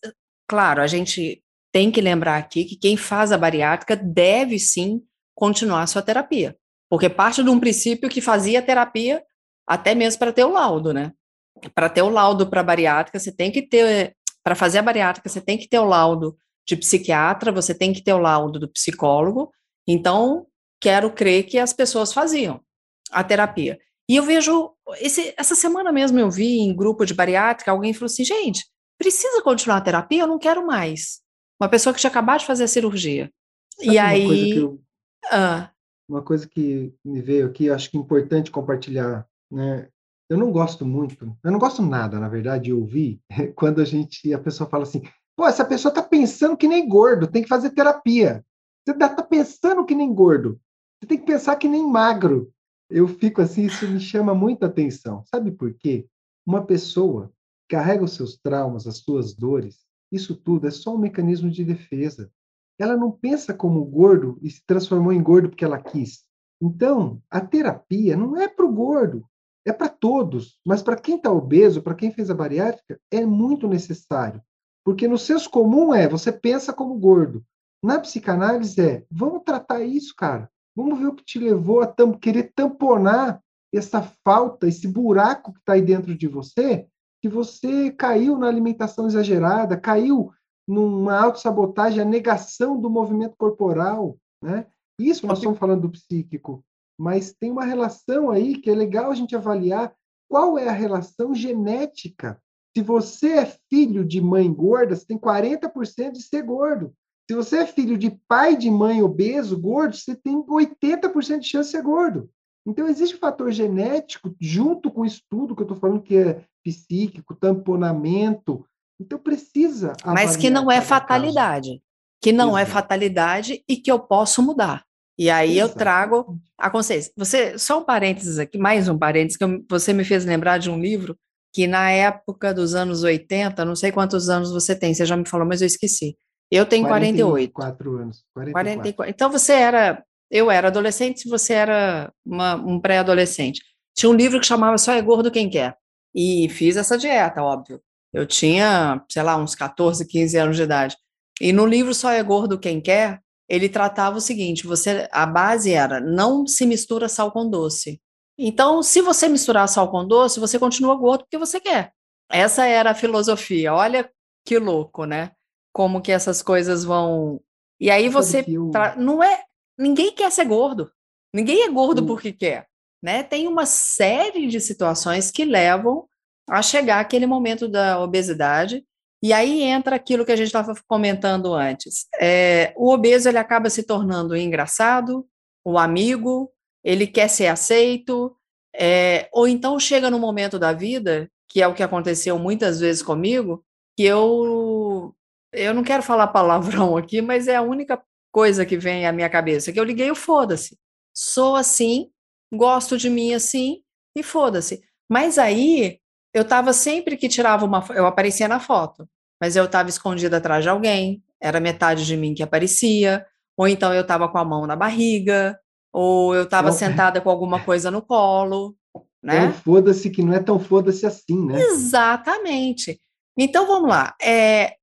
Claro, a gente tem que lembrar aqui que quem faz a bariátrica deve sim continuar a sua terapia. Porque parte de um princípio que fazia terapia até mesmo para ter o laudo, né? Para ter o laudo para bariátrica, você tem que ter. Para fazer a bariátrica, você tem que ter o laudo de psiquiatra, você tem que ter o laudo do psicólogo. Então, quero crer que as pessoas faziam a terapia. E eu vejo, esse, essa semana mesmo eu vi em grupo de bariátrica, alguém falou assim, gente, precisa continuar a terapia? Eu não quero mais. Uma pessoa que tinha acabado de fazer a cirurgia. Sabe e aí... Eu, ah. Uma coisa que me veio aqui, acho que é importante compartilhar, né? Eu não gosto muito, eu não gosto nada, na verdade, de ouvir quando a gente, a pessoa fala assim, pô, essa pessoa está pensando que nem gordo, tem que fazer terapia. Você está pensando que nem gordo, você tem que pensar que nem magro eu fico assim, isso me chama muita atenção. Sabe por quê? Uma pessoa carrega os seus traumas, as suas dores, isso tudo é só um mecanismo de defesa. Ela não pensa como gordo e se transformou em gordo porque ela quis. Então, a terapia não é para o gordo, é para todos. Mas para quem está obeso, para quem fez a bariátrica, é muito necessário. Porque no senso comum é, você pensa como gordo. Na psicanálise é, vamos tratar isso, cara. Vamos ver o que te levou a tam querer tamponar essa falta, esse buraco que está aí dentro de você, que você caiu na alimentação exagerada, caiu numa autossabotagem, a negação do movimento corporal, né? Isso nós estamos falando do psíquico, mas tem uma relação aí que é legal a gente avaliar qual é a relação genética. Se você é filho de mãe gorda, você tem 40% de ser gordo. Se você é filho de pai de mãe obeso, gordo, você tem 80% de chance de ser gordo. Então, existe um fator genético junto com o estudo que eu estou falando, que é psíquico, tamponamento. Então, precisa. Mas que não é fatalidade. Caso. Que não é Exato. é fatalidade e que eu posso mudar. E aí Exato. eu trago a consciência. Você, só um parênteses aqui, mais um parênteses, que eu, você me fez lembrar de um livro que na época dos anos 80, não sei quantos anos você tem, você já me falou, mas eu esqueci. Eu tenho 48. 44 anos. 44. 44. Então você era, eu era adolescente, você era uma, um pré-adolescente. Tinha um livro que chamava Só é gordo quem quer. E fiz essa dieta, óbvio. Eu tinha, sei lá, uns 14, 15 anos de idade. E no livro Só é gordo quem quer, ele tratava o seguinte: você, a base era não se mistura sal com doce. Então, se você misturar sal com doce, você continua gordo porque você quer. Essa era a filosofia. Olha que louco, né? como que essas coisas vão. E aí você tra... não é ninguém quer ser gordo. Ninguém é gordo hum. porque quer, né? Tem uma série de situações que levam a chegar aquele momento da obesidade. E aí entra aquilo que a gente estava comentando antes. É, o obeso ele acaba se tornando engraçado, o amigo, ele quer ser aceito, é, ou então chega no momento da vida, que é o que aconteceu muitas vezes comigo, que eu eu não quero falar palavrão aqui, mas é a única coisa que vem à minha cabeça, que eu liguei o foda-se. Sou assim, gosto de mim assim, e foda-se. Mas aí, eu estava sempre que tirava uma eu aparecia na foto, mas eu estava escondida atrás de alguém, era metade de mim que aparecia, ou então eu estava com a mão na barriga, ou eu estava sentada com alguma coisa no colo, né? É um foda-se que não é tão foda-se assim, né? Exatamente. Então vamos lá. É,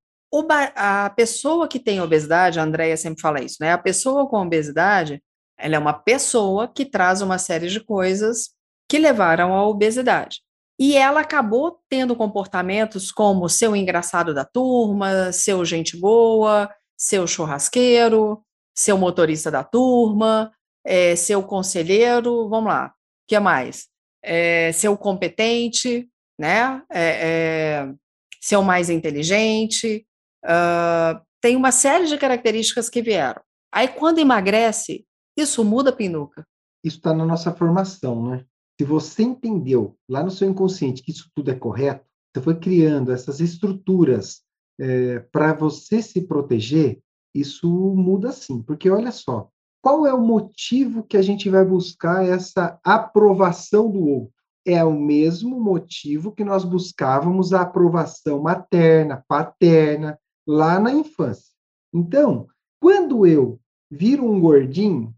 a pessoa que tem obesidade, a Andrea sempre fala isso, né? A pessoa com obesidade, ela é uma pessoa que traz uma série de coisas que levaram à obesidade. E ela acabou tendo comportamentos como seu engraçado da turma, seu gente boa, seu churrasqueiro, seu motorista da turma, é, seu conselheiro, vamos lá, o que mais? É, seu competente, né? É, é seu mais inteligente, Uh, tem uma série de características que vieram. Aí, quando emagrece, isso muda a pinuca. Isso está na nossa formação, né? Se você entendeu lá no seu inconsciente que isso tudo é correto, você foi criando essas estruturas é, para você se proteger, isso muda sim. Porque olha só, qual é o motivo que a gente vai buscar essa aprovação do outro? é o mesmo motivo que nós buscávamos a aprovação materna, paterna, lá na infância. Então, quando eu viro um gordinho,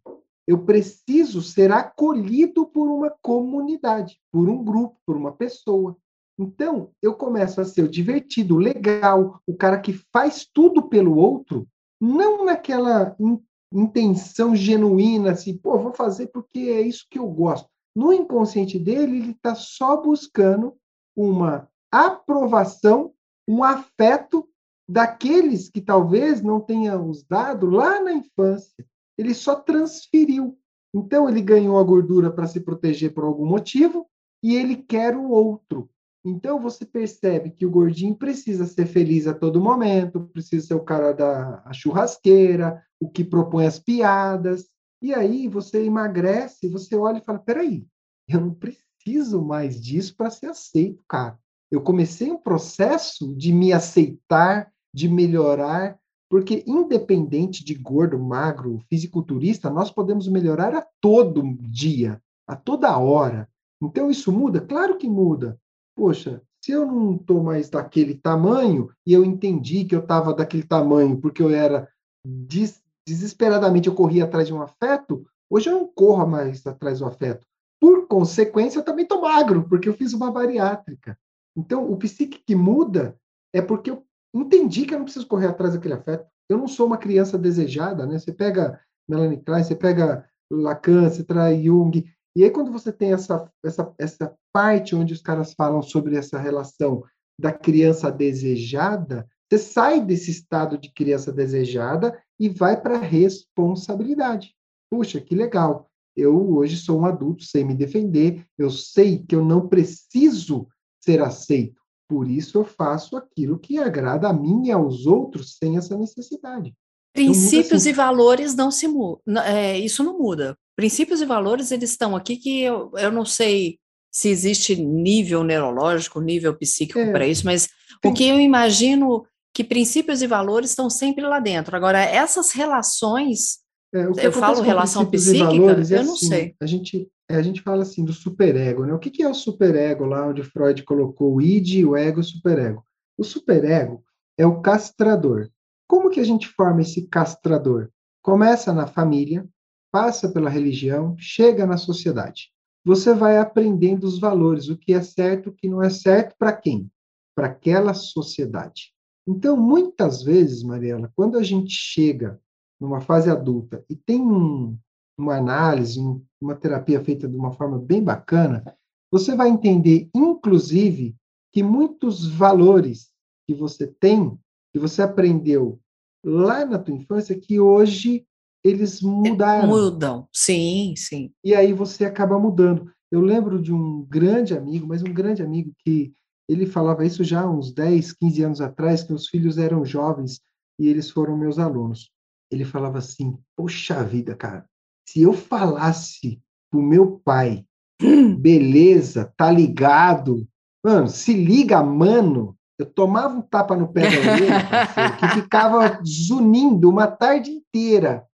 eu preciso ser acolhido por uma comunidade, por um grupo, por uma pessoa. Então, eu começo a ser o divertido, legal, o cara que faz tudo pelo outro, não naquela in intenção genuína, assim, pô, vou fazer porque é isso que eu gosto. No inconsciente dele, ele está só buscando uma aprovação, um afeto daqueles que talvez não tenham os dado lá na infância. Ele só transferiu. Então, ele ganhou a gordura para se proteger por algum motivo e ele quer o outro. Então, você percebe que o gordinho precisa ser feliz a todo momento, precisa ser o cara da churrasqueira, o que propõe as piadas, e aí você emagrece, você olha e fala: peraí, eu não preciso mais disso para ser aceito, cara. Eu comecei um processo de me aceitar, de melhorar, porque independente de gordo, magro, fisiculturista, nós podemos melhorar a todo dia, a toda hora. Então isso muda? Claro que muda. Poxa, se eu não estou mais daquele tamanho e eu entendi que eu estava daquele tamanho porque eu era des desesperadamente eu corria atrás de um afeto, hoje eu não corro mais atrás do afeto. Por consequência, eu também estou magro, porque eu fiz uma bariátrica. Então, o psique que muda é porque eu entendi que eu não preciso correr atrás daquele afeto. Eu não sou uma criança desejada, né? Você pega Melanie Klein, você pega Lacan, você traz Jung, e aí quando você tem essa, essa, essa parte onde os caras falam sobre essa relação da criança desejada, você sai desse estado de criança desejada e vai para a responsabilidade. Puxa, que legal. Eu hoje sou um adulto, sei me defender, eu sei que eu não preciso ser aceito. Por isso eu faço aquilo que agrada a mim e aos outros sem essa necessidade. Princípios assim. e valores não se mudam. É, isso não muda. Princípios e valores, eles estão aqui que eu, eu não sei se existe nível neurológico, nível psíquico é, para isso, mas tem... o que eu imagino que princípios e valores estão sempre lá dentro. Agora, essas relações, é, eu falo relação psíquica, é eu não assim, sei. A gente, é, a gente fala assim do superego, né? O que, que é o superego lá onde Freud colocou o id, o ego e o superego? O superego é o castrador. Como que a gente forma esse castrador? Começa na família, passa pela religião, chega na sociedade. Você vai aprendendo os valores, o que é certo, o que não é certo, para quem? Para aquela sociedade. Então, muitas vezes, Mariela, quando a gente chega numa fase adulta e tem um, uma análise, um, uma terapia feita de uma forma bem bacana, você vai entender, inclusive, que muitos valores que você tem, que você aprendeu lá na tua infância, que hoje eles mudaram. Mudam, sim, sim. E aí você acaba mudando. Eu lembro de um grande amigo, mas um grande amigo que ele falava isso já uns 10, 15 anos atrás, que os filhos eram jovens e eles foram meus alunos. Ele falava assim: Poxa vida, cara, se eu falasse pro meu pai, beleza, tá ligado, mano, se liga, mano, eu tomava um tapa no pé da orelha, que ficava zunindo uma tarde inteira.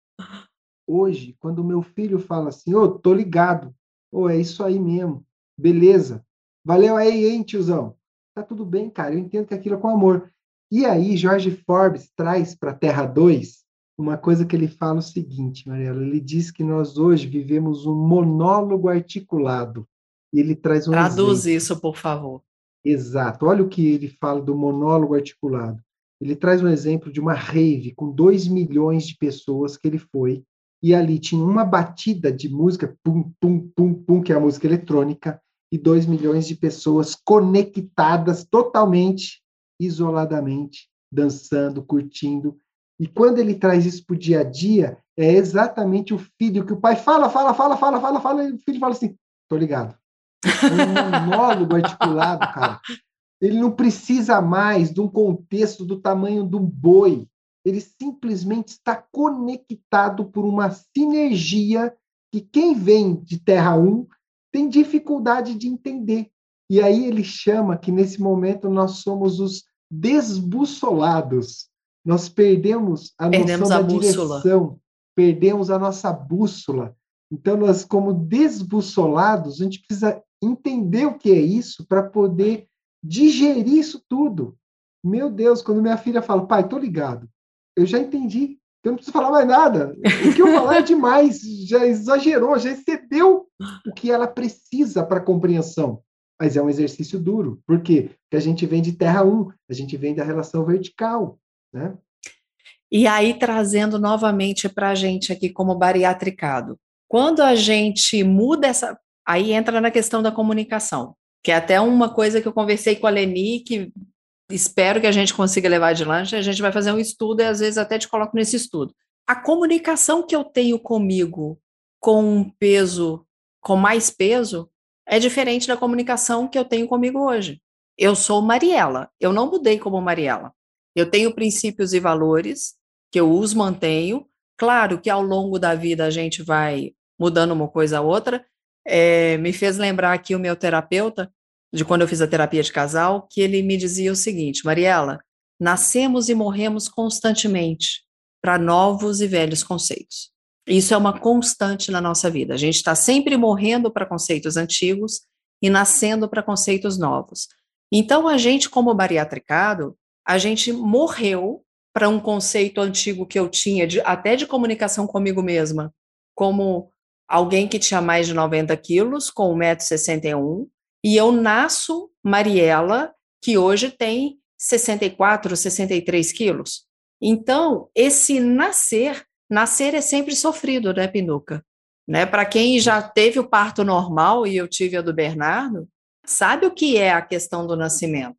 Hoje, quando meu filho fala assim, ô, oh, tô ligado, ô, oh, é isso aí mesmo, beleza, valeu aí, hein, tiozão? tá tudo bem, cara, eu entendo que aquilo é com amor. E aí, Jorge Forbes traz para Terra 2 uma coisa que ele fala o seguinte, Mariela, ele diz que nós hoje vivemos um monólogo articulado. E ele traz um Traduz exemplo. isso, por favor. Exato. Olha o que ele fala do monólogo articulado. Ele traz um exemplo de uma rave com 2 milhões de pessoas que ele foi, e ali tinha uma batida de música, pum, pum, pum, pum, que é a música eletrônica, e 2 milhões de pessoas conectadas totalmente, isoladamente, dançando, curtindo. E quando ele traz isso para o dia a dia, é exatamente o filho que o pai fala, fala, fala, fala, fala, fala, e o filho fala assim: tô ligado. É um monólogo articulado, cara. Ele não precisa mais de um contexto do tamanho do boi. Ele simplesmente está conectado por uma sinergia que quem vem de Terra 1 tem dificuldade de entender. E aí ele chama que nesse momento nós somos os desbussolados. Nós perdemos a perdemos noção a da bússola. direção, perdemos a nossa bússola. Então nós como desbussolados, a gente precisa entender o que é isso para poder digerir isso tudo. Meu Deus, quando minha filha fala, pai, tô ligado, eu já entendi, eu não preciso falar mais nada. O que eu falar é demais, já exagerou, já excedeu o que ela precisa para compreensão. Mas é um exercício duro. Por quê? Porque a gente vem de terra 1, a gente vem da relação vertical, né? E aí, trazendo novamente para a gente aqui como bariatricado, quando a gente muda essa. Aí entra na questão da comunicação, que é até uma coisa que eu conversei com a Leni, que espero que a gente consiga levar adiante. A gente vai fazer um estudo e às vezes até te coloco nesse estudo. A comunicação que eu tenho comigo com um peso, com mais peso, é diferente da comunicação que eu tenho comigo hoje. Eu sou Mariela, eu não mudei como Mariela. Eu tenho princípios e valores que eu os mantenho. Claro que ao longo da vida a gente vai mudando uma coisa a outra. É, me fez lembrar aqui o meu terapeuta, de quando eu fiz a terapia de casal, que ele me dizia o seguinte: Mariela, nascemos e morremos constantemente para novos e velhos conceitos. Isso é uma constante na nossa vida. A gente está sempre morrendo para conceitos antigos e nascendo para conceitos novos. Então, a gente, como bariatricado, a gente morreu para um conceito antigo que eu tinha, de, até de comunicação comigo mesma, como alguém que tinha mais de 90 quilos, com 1,61m, e eu nasço Mariela, que hoje tem 64, 63 quilos. Então, esse nascer, nascer é sempre sofrido, né, Pinuca? Né? Para quem já teve o parto normal, e eu tive a do Bernardo, sabe o que é a questão do nascimento.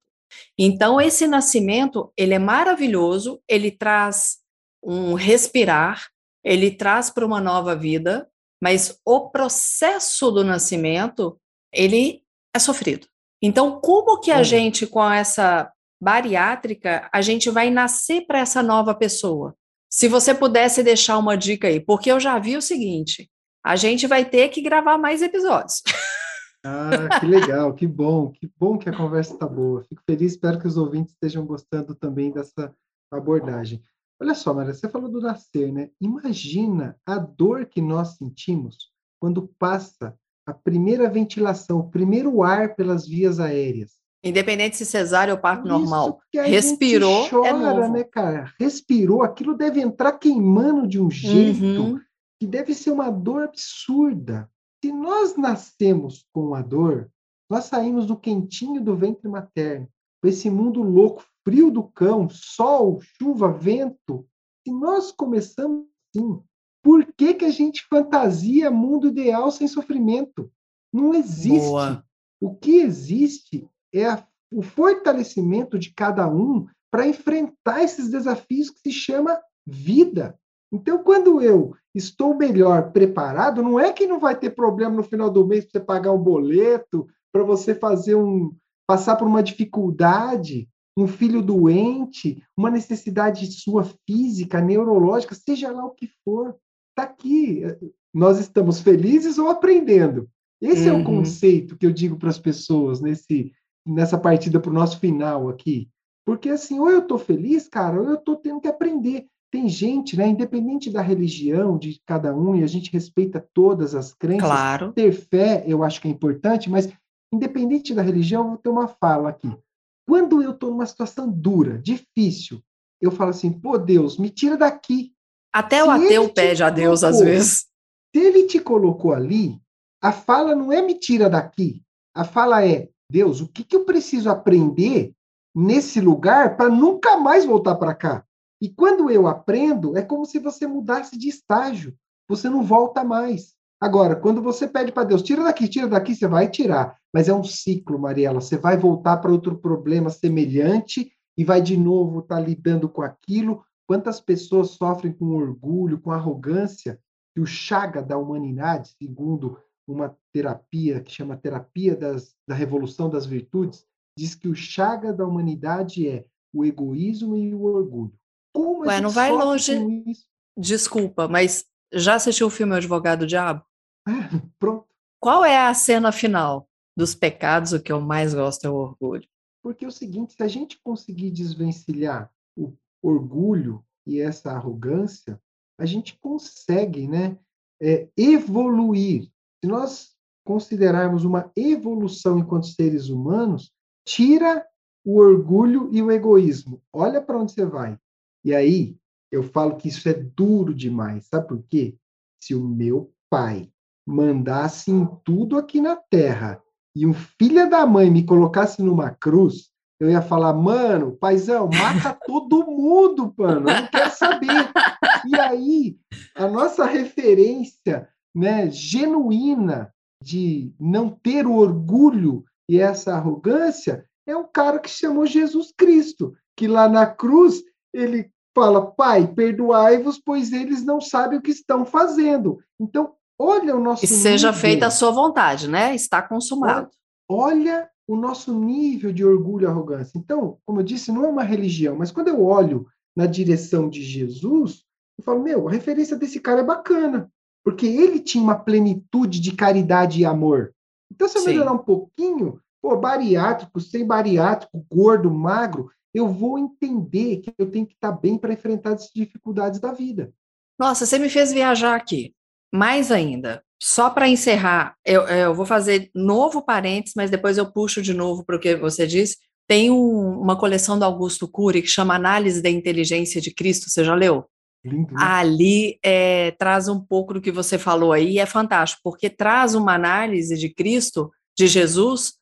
Então, esse nascimento, ele é maravilhoso, ele traz um respirar, ele traz para uma nova vida, mas o processo do nascimento, ele é sofrido. Então, como que a gente, com essa bariátrica, a gente vai nascer para essa nova pessoa? Se você pudesse deixar uma dica aí, porque eu já vi o seguinte: a gente vai ter que gravar mais episódios. Ah, que legal, que bom, que bom que a conversa está boa. Fico feliz, espero que os ouvintes estejam gostando também dessa abordagem. Olha só, Maria, você falou do nascer, né? Imagina a dor que nós sentimos quando passa a primeira ventilação, o primeiro ar pelas vias aéreas. Independente se cesárea ou parto normal. Respirou, é chora, é novo. né, cara? Respirou, aquilo deve entrar queimando de um jeito uhum. que deve ser uma dor absurda. Se nós nascemos com a dor, nós saímos do quentinho do ventre materno, com esse mundo louco, frio do cão, sol, chuva, vento. Se nós começamos assim, por que, que a gente fantasia mundo ideal sem sofrimento? Não existe. Boa. O que existe é a, o fortalecimento de cada um para enfrentar esses desafios que se chama vida. Então, quando eu estou melhor preparado, não é que não vai ter problema no final do mês para você pagar um boleto, para você fazer um passar por uma dificuldade, um filho doente, uma necessidade sua física, neurológica, seja lá o que for está aqui. Nós estamos felizes ou aprendendo. Esse uhum. é o uhum. conceito que eu digo para as pessoas nesse, nessa partida para o nosso final aqui. Porque assim, ou eu estou feliz, cara, ou eu estou tendo que aprender. Tem gente, né, independente da religião de cada um, e a gente respeita todas as crenças. Claro. Ter fé, eu acho que é importante, mas independente da religião, eu vou ter uma fala aqui. Quando eu estou numa situação dura, difícil, eu falo assim, pô, Deus, me tira daqui. Até o ateu pede a Deus colocou, às vezes. Se ele te colocou ali, a fala não é me tira daqui. A fala é, Deus, o que, que eu preciso aprender nesse lugar para nunca mais voltar para cá? E quando eu aprendo, é como se você mudasse de estágio. Você não volta mais. Agora, quando você pede para Deus, tira daqui, tira daqui, você vai tirar. Mas é um ciclo, Mariela. Você vai voltar para outro problema semelhante e vai de novo estar tá lidando com aquilo, Quantas pessoas sofrem com orgulho, com arrogância, que o chaga da humanidade, segundo uma terapia que chama terapia das, da revolução das virtudes, diz que o chaga da humanidade é o egoísmo e o orgulho. Como Ué, não vai longe. Desculpa, mas já assistiu o filme O Advogado Diabo? É, pronto. Qual é a cena final dos pecados? O que eu mais gosto é o orgulho. Porque é o seguinte, se a gente conseguir desvencilhar o orgulho e essa arrogância, a gente consegue né, é, evoluir. Se nós considerarmos uma evolução enquanto seres humanos, tira o orgulho e o egoísmo. Olha para onde você vai. E aí, eu falo que isso é duro demais. Sabe por quê? Se o meu pai mandasse em tudo aqui na terra e um filho da mãe me colocasse numa cruz, eu ia falar, mano, paizão, mata todo mundo, mano, eu não quero saber. E aí, a nossa referência né, genuína de não ter o orgulho e essa arrogância é um cara que chamou Jesus Cristo, que lá na cruz ele fala: Pai, perdoai-vos, pois eles não sabem o que estão fazendo. Então, olha o nosso. E seja nível. feita a sua vontade, né? Está consumado. Olha o nosso nível de orgulho e arrogância. Então, como eu disse, não é uma religião, mas quando eu olho na direção de Jesus, eu falo: Meu, a referência desse cara é bacana porque ele tinha uma plenitude de caridade e amor. Então, se eu Sim. melhorar um pouquinho, pô, bariátrico, sem bariátrico, gordo, magro, eu vou entender que eu tenho que estar bem para enfrentar as dificuldades da vida. Nossa, você me fez viajar aqui. Mais ainda, só para encerrar, eu, eu, vou fazer novo parênteses, mas depois eu puxo de novo para o que você disse. Tem um, uma coleção do Augusto Cury que chama Análise da Inteligência de Cristo, você já leu? Lindo, né? Ali é, traz um pouco do que você falou aí, é fantástico, porque traz uma análise de Cristo, de Jesus,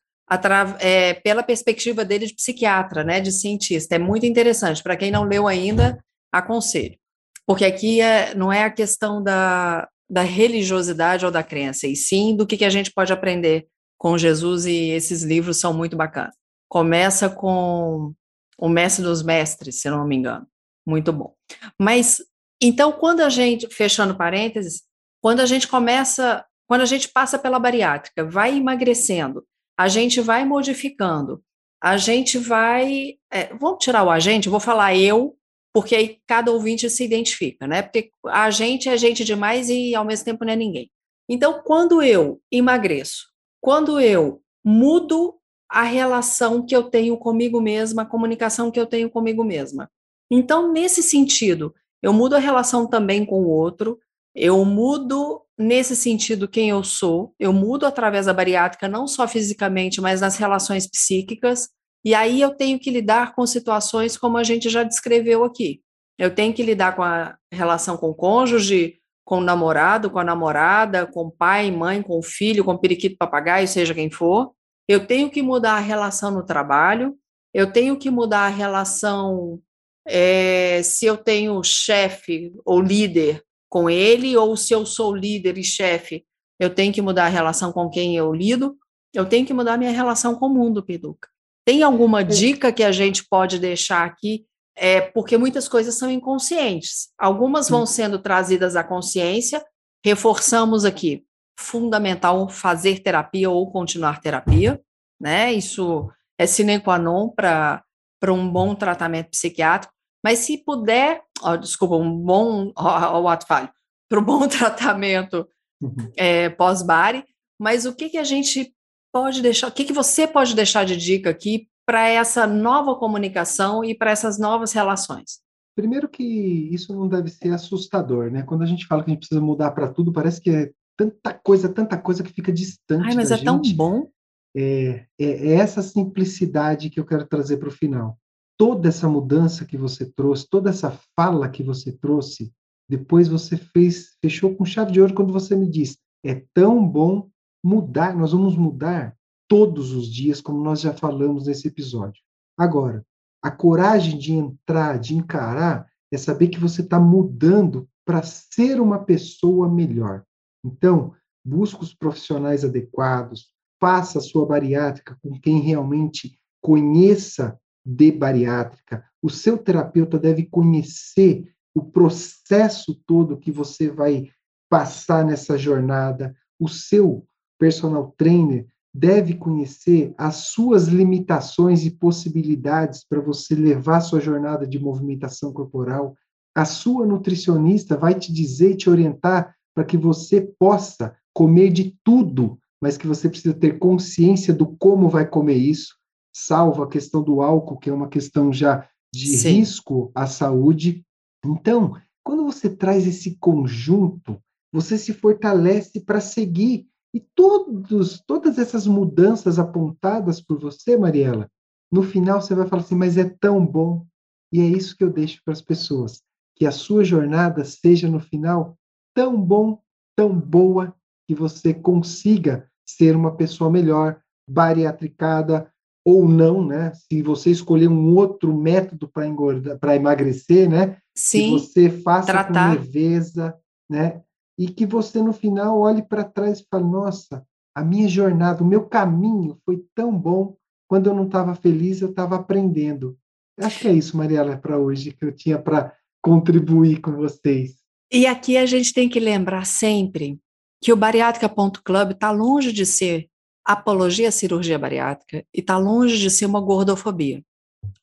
é, pela perspectiva dele de psiquiatra, né, de cientista. É muito interessante. Para quem não leu ainda, aconselho. Porque aqui é, não é a questão da, da religiosidade ou da crença, e sim do que, que a gente pode aprender com Jesus, e esses livros são muito bacanas. Começa com o Mestre dos Mestres, se não me engano. Muito bom. Mas então, quando a gente, fechando parênteses, quando a gente começa, quando a gente passa pela bariátrica, vai emagrecendo, a gente vai modificando, a gente vai. É, vamos tirar o agente, vou falar eu, porque aí cada ouvinte se identifica, né? Porque a gente é gente demais e ao mesmo tempo não é ninguém. Então, quando eu emagreço, quando eu mudo a relação que eu tenho comigo mesma, a comunicação que eu tenho comigo mesma. Então, nesse sentido, eu mudo a relação também com o outro, eu mudo nesse sentido quem eu sou, eu mudo através da bariátrica, não só fisicamente, mas nas relações psíquicas, e aí eu tenho que lidar com situações como a gente já descreveu aqui. Eu tenho que lidar com a relação com o cônjuge, com o namorado, com a namorada, com o pai, mãe, com o filho, com o periquito papagaio, seja quem for. Eu tenho que mudar a relação no trabalho, eu tenho que mudar a relação é, se eu tenho chefe ou líder com ele, ou se eu sou líder e chefe, eu tenho que mudar a relação com quem eu lido, eu tenho que mudar a minha relação com o mundo, Piduca. Tem alguma dica que a gente pode deixar aqui? É, porque muitas coisas são inconscientes. Algumas vão sendo trazidas à consciência, reforçamos aqui, fundamental fazer terapia ou continuar terapia, né? Isso é sine qua non para um bom tratamento psiquiátrico. Mas se puder, ó, desculpa, um bom, ó, o ato falho, para um bom tratamento uhum. é, pós-bari, mas o que, que a gente pode deixar, o que, que você pode deixar de dica aqui para essa nova comunicação e para essas novas relações? Primeiro que isso não deve ser assustador, né? Quando a gente fala que a gente precisa mudar para tudo, parece que é tanta coisa, tanta coisa que fica distante. Ai, mas é gente. tão bom. É, é, é essa simplicidade que eu quero trazer para o final toda essa mudança que você trouxe, toda essa fala que você trouxe, depois você fez, fechou com chave de ouro quando você me disse: é tão bom mudar, nós vamos mudar todos os dias, como nós já falamos nesse episódio. Agora, a coragem de entrar, de encarar, é saber que você está mudando para ser uma pessoa melhor. Então, busque os profissionais adequados, faça a sua bariátrica com quem realmente conheça de bariátrica. O seu terapeuta deve conhecer o processo todo que você vai passar nessa jornada. O seu personal trainer deve conhecer as suas limitações e possibilidades para você levar sua jornada de movimentação corporal. A sua nutricionista vai te dizer, te orientar para que você possa comer de tudo, mas que você precisa ter consciência do como vai comer isso salvo a questão do álcool, que é uma questão já de Sim. risco à saúde. Então, quando você traz esse conjunto, você se fortalece para seguir E todos, todas essas mudanças apontadas por você, Mariela, no final você vai falar assim, mas é tão bom. E é isso que eu deixo para as pessoas, que a sua jornada seja no final tão bom, tão boa, que você consiga ser uma pessoa melhor, bariatricada ou não, né? Se você escolher um outro método para engordar, para emagrecer, né? Sim. Que você faça tratar. com leveza, né? E que você no final olhe para trás e fale: "Nossa, a minha jornada, o meu caminho foi tão bom. Quando eu não estava feliz, eu estava aprendendo". Acho que é isso, Mariela, para hoje que eu tinha para contribuir com vocês. E aqui a gente tem que lembrar sempre que o Bariátrica.club está longe de ser apologia à cirurgia bariátrica e está longe de ser uma gordofobia.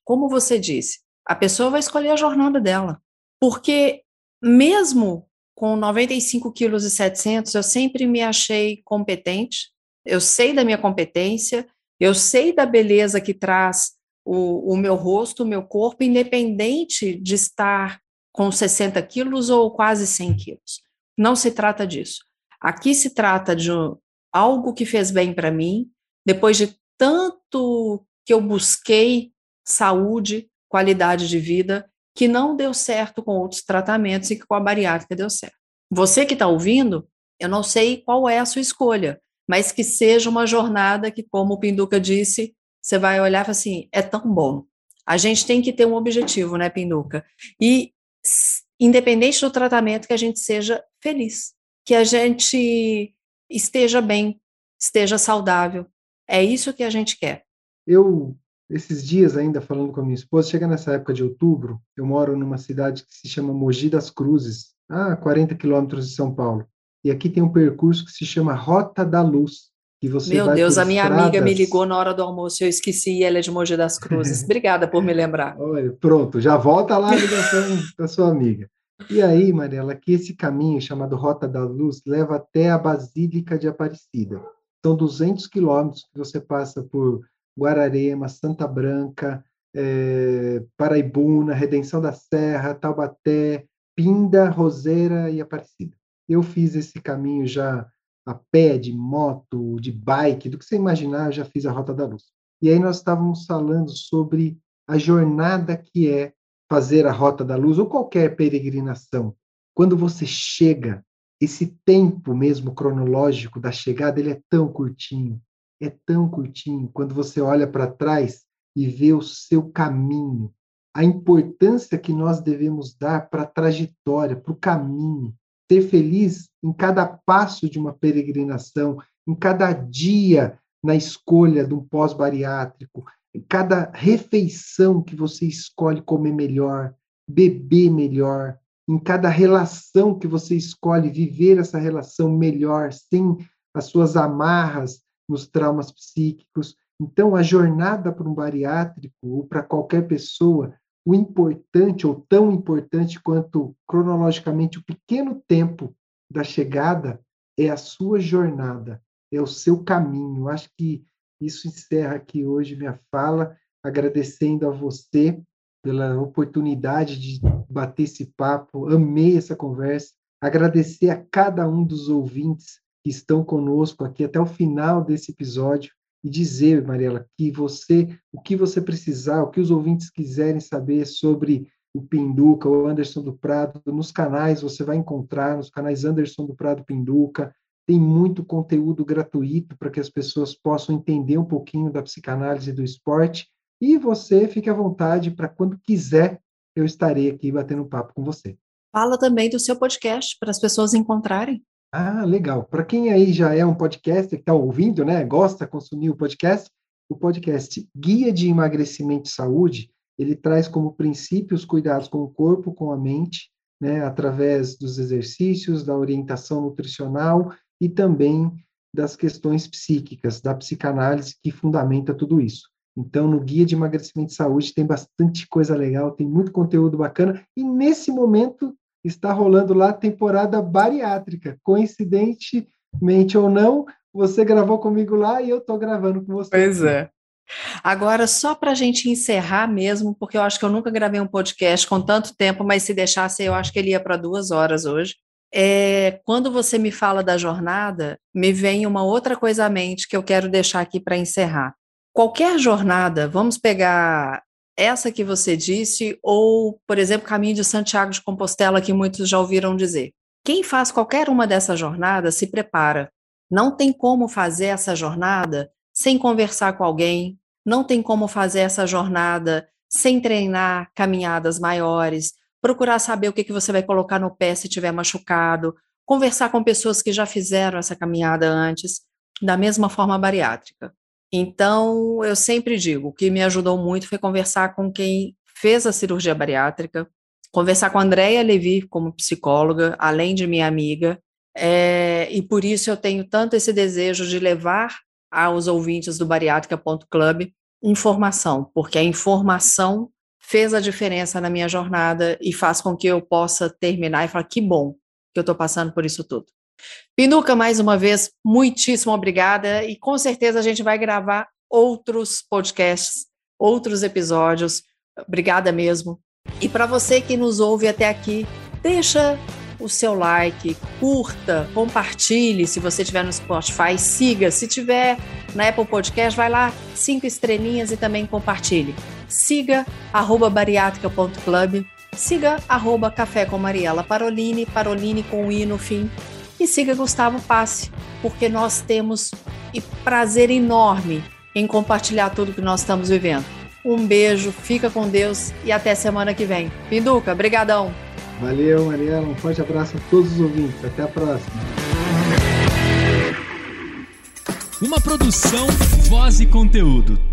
Como você disse, a pessoa vai escolher a jornada dela. Porque mesmo com 95 quilos e 700, eu sempre me achei competente, eu sei da minha competência, eu sei da beleza que traz o, o meu rosto, o meu corpo, independente de estar com 60 quilos ou quase 100 quilos. Não se trata disso. Aqui se trata de algo que fez bem para mim, depois de tanto que eu busquei saúde, qualidade de vida, que não deu certo com outros tratamentos e que com a bariátrica deu certo. Você que está ouvindo, eu não sei qual é a sua escolha, mas que seja uma jornada que, como o Pinduca disse, você vai olhar e falar assim, é tão bom. A gente tem que ter um objetivo, né, Pinduca? E independente do tratamento, que a gente seja feliz, que a gente esteja bem, esteja saudável. É isso que a gente quer. Eu, esses dias ainda falando com a minha esposa, chega nessa época de outubro, eu moro numa cidade que se chama Mogi das Cruzes, a 40 quilômetros de São Paulo. E aqui tem um percurso que se chama Rota da Luz, que você Meu Deus, a minha estradas... amiga me ligou na hora do almoço, eu esqueci, e ela é de Mogi das Cruzes. Obrigada por me lembrar. Olha, pronto, já volta lá a ligação da sua amiga. E aí, Mariela, que esse caminho chamado Rota da Luz leva até a Basílica de Aparecida. São 200 quilômetros que você passa por Guararema, Santa Branca, é, Paraibuna, Redenção da Serra, Taubaté, Pinda, Roseira e Aparecida. Eu fiz esse caminho já a pé, de moto, de bike, do que você imaginar, eu já fiz a Rota da Luz. E aí nós estávamos falando sobre a jornada que é fazer a Rota da Luz ou qualquer peregrinação. Quando você chega, esse tempo mesmo cronológico da chegada, ele é tão curtinho, é tão curtinho. Quando você olha para trás e vê o seu caminho, a importância que nós devemos dar para a trajetória, para o caminho, ser feliz em cada passo de uma peregrinação, em cada dia na escolha de um pós-bariátrico, cada refeição que você escolhe comer melhor, beber melhor, em cada relação que você escolhe viver essa relação melhor, sem as suas amarras nos traumas psíquicos. Então, a jornada para um bariátrico ou para qualquer pessoa o importante, ou tão importante quanto cronologicamente o pequeno tempo da chegada, é a sua jornada, é o seu caminho. Acho que isso encerra aqui hoje minha fala, agradecendo a você pela oportunidade de bater esse papo. Amei essa conversa. Agradecer a cada um dos ouvintes que estão conosco aqui até o final desse episódio e dizer, Mariela, que você, o que você precisar, o que os ouvintes quiserem saber sobre o Pinduca, o Anderson do Prado, nos canais você vai encontrar, nos canais Anderson do Prado Pinduca, tem muito conteúdo gratuito para que as pessoas possam entender um pouquinho da psicanálise do esporte, e você fique à vontade para quando quiser, eu estarei aqui batendo um papo com você. Fala também do seu podcast para as pessoas encontrarem. Ah, legal. Para quem aí já é um podcaster que está ouvindo, né, gosta de consumir o podcast, o podcast Guia de Emagrecimento e Saúde, ele traz como princípio os cuidados com o corpo, com a mente, né, através dos exercícios, da orientação nutricional e também das questões psíquicas, da psicanálise que fundamenta tudo isso. Então, no Guia de Emagrecimento e Saúde tem bastante coisa legal, tem muito conteúdo bacana, e nesse momento está rolando lá a temporada bariátrica. Coincidentemente ou não, você gravou comigo lá e eu estou gravando com você. Pois é. Agora, só para a gente encerrar mesmo, porque eu acho que eu nunca gravei um podcast com tanto tempo, mas se deixasse, eu acho que ele ia para duas horas hoje. É, quando você me fala da jornada, me vem uma outra coisa à mente que eu quero deixar aqui para encerrar. Qualquer jornada, vamos pegar essa que você disse, ou, por exemplo, Caminho de Santiago de Compostela, que muitos já ouviram dizer. Quem faz qualquer uma dessas jornadas se prepara. Não tem como fazer essa jornada sem conversar com alguém, não tem como fazer essa jornada sem treinar caminhadas maiores, procurar saber o que, que você vai colocar no pé se tiver machucado, conversar com pessoas que já fizeram essa caminhada antes, da mesma forma bariátrica. Então, eu sempre digo, o que me ajudou muito foi conversar com quem fez a cirurgia bariátrica, conversar com a Andrea Levi como psicóloga, além de minha amiga, é, e por isso eu tenho tanto esse desejo de levar aos ouvintes do bariátrica.club informação, porque a informação fez a diferença na minha jornada e faz com que eu possa terminar e falar que bom que eu estou passando por isso tudo. Pinuca, mais uma vez, muitíssimo obrigada e com certeza a gente vai gravar outros podcasts, outros episódios. Obrigada mesmo. E para você que nos ouve até aqui, deixa o seu like, curta, compartilhe se você estiver no Spotify, siga. Se tiver na Apple Podcast, vai lá, cinco estrelinhas e também compartilhe. Siga arroba bariátrica.club, siga arroba café com Mariela Parolini, Parolini com I no fim e siga Gustavo Passe, porque nós temos prazer enorme em compartilhar tudo que nós estamos vivendo. Um beijo, fica com Deus e até semana que vem. Pinduca, brigadão. Valeu, Mariela. Um forte abraço a todos os ouvintes. Até a próxima. Uma produção, voz e conteúdo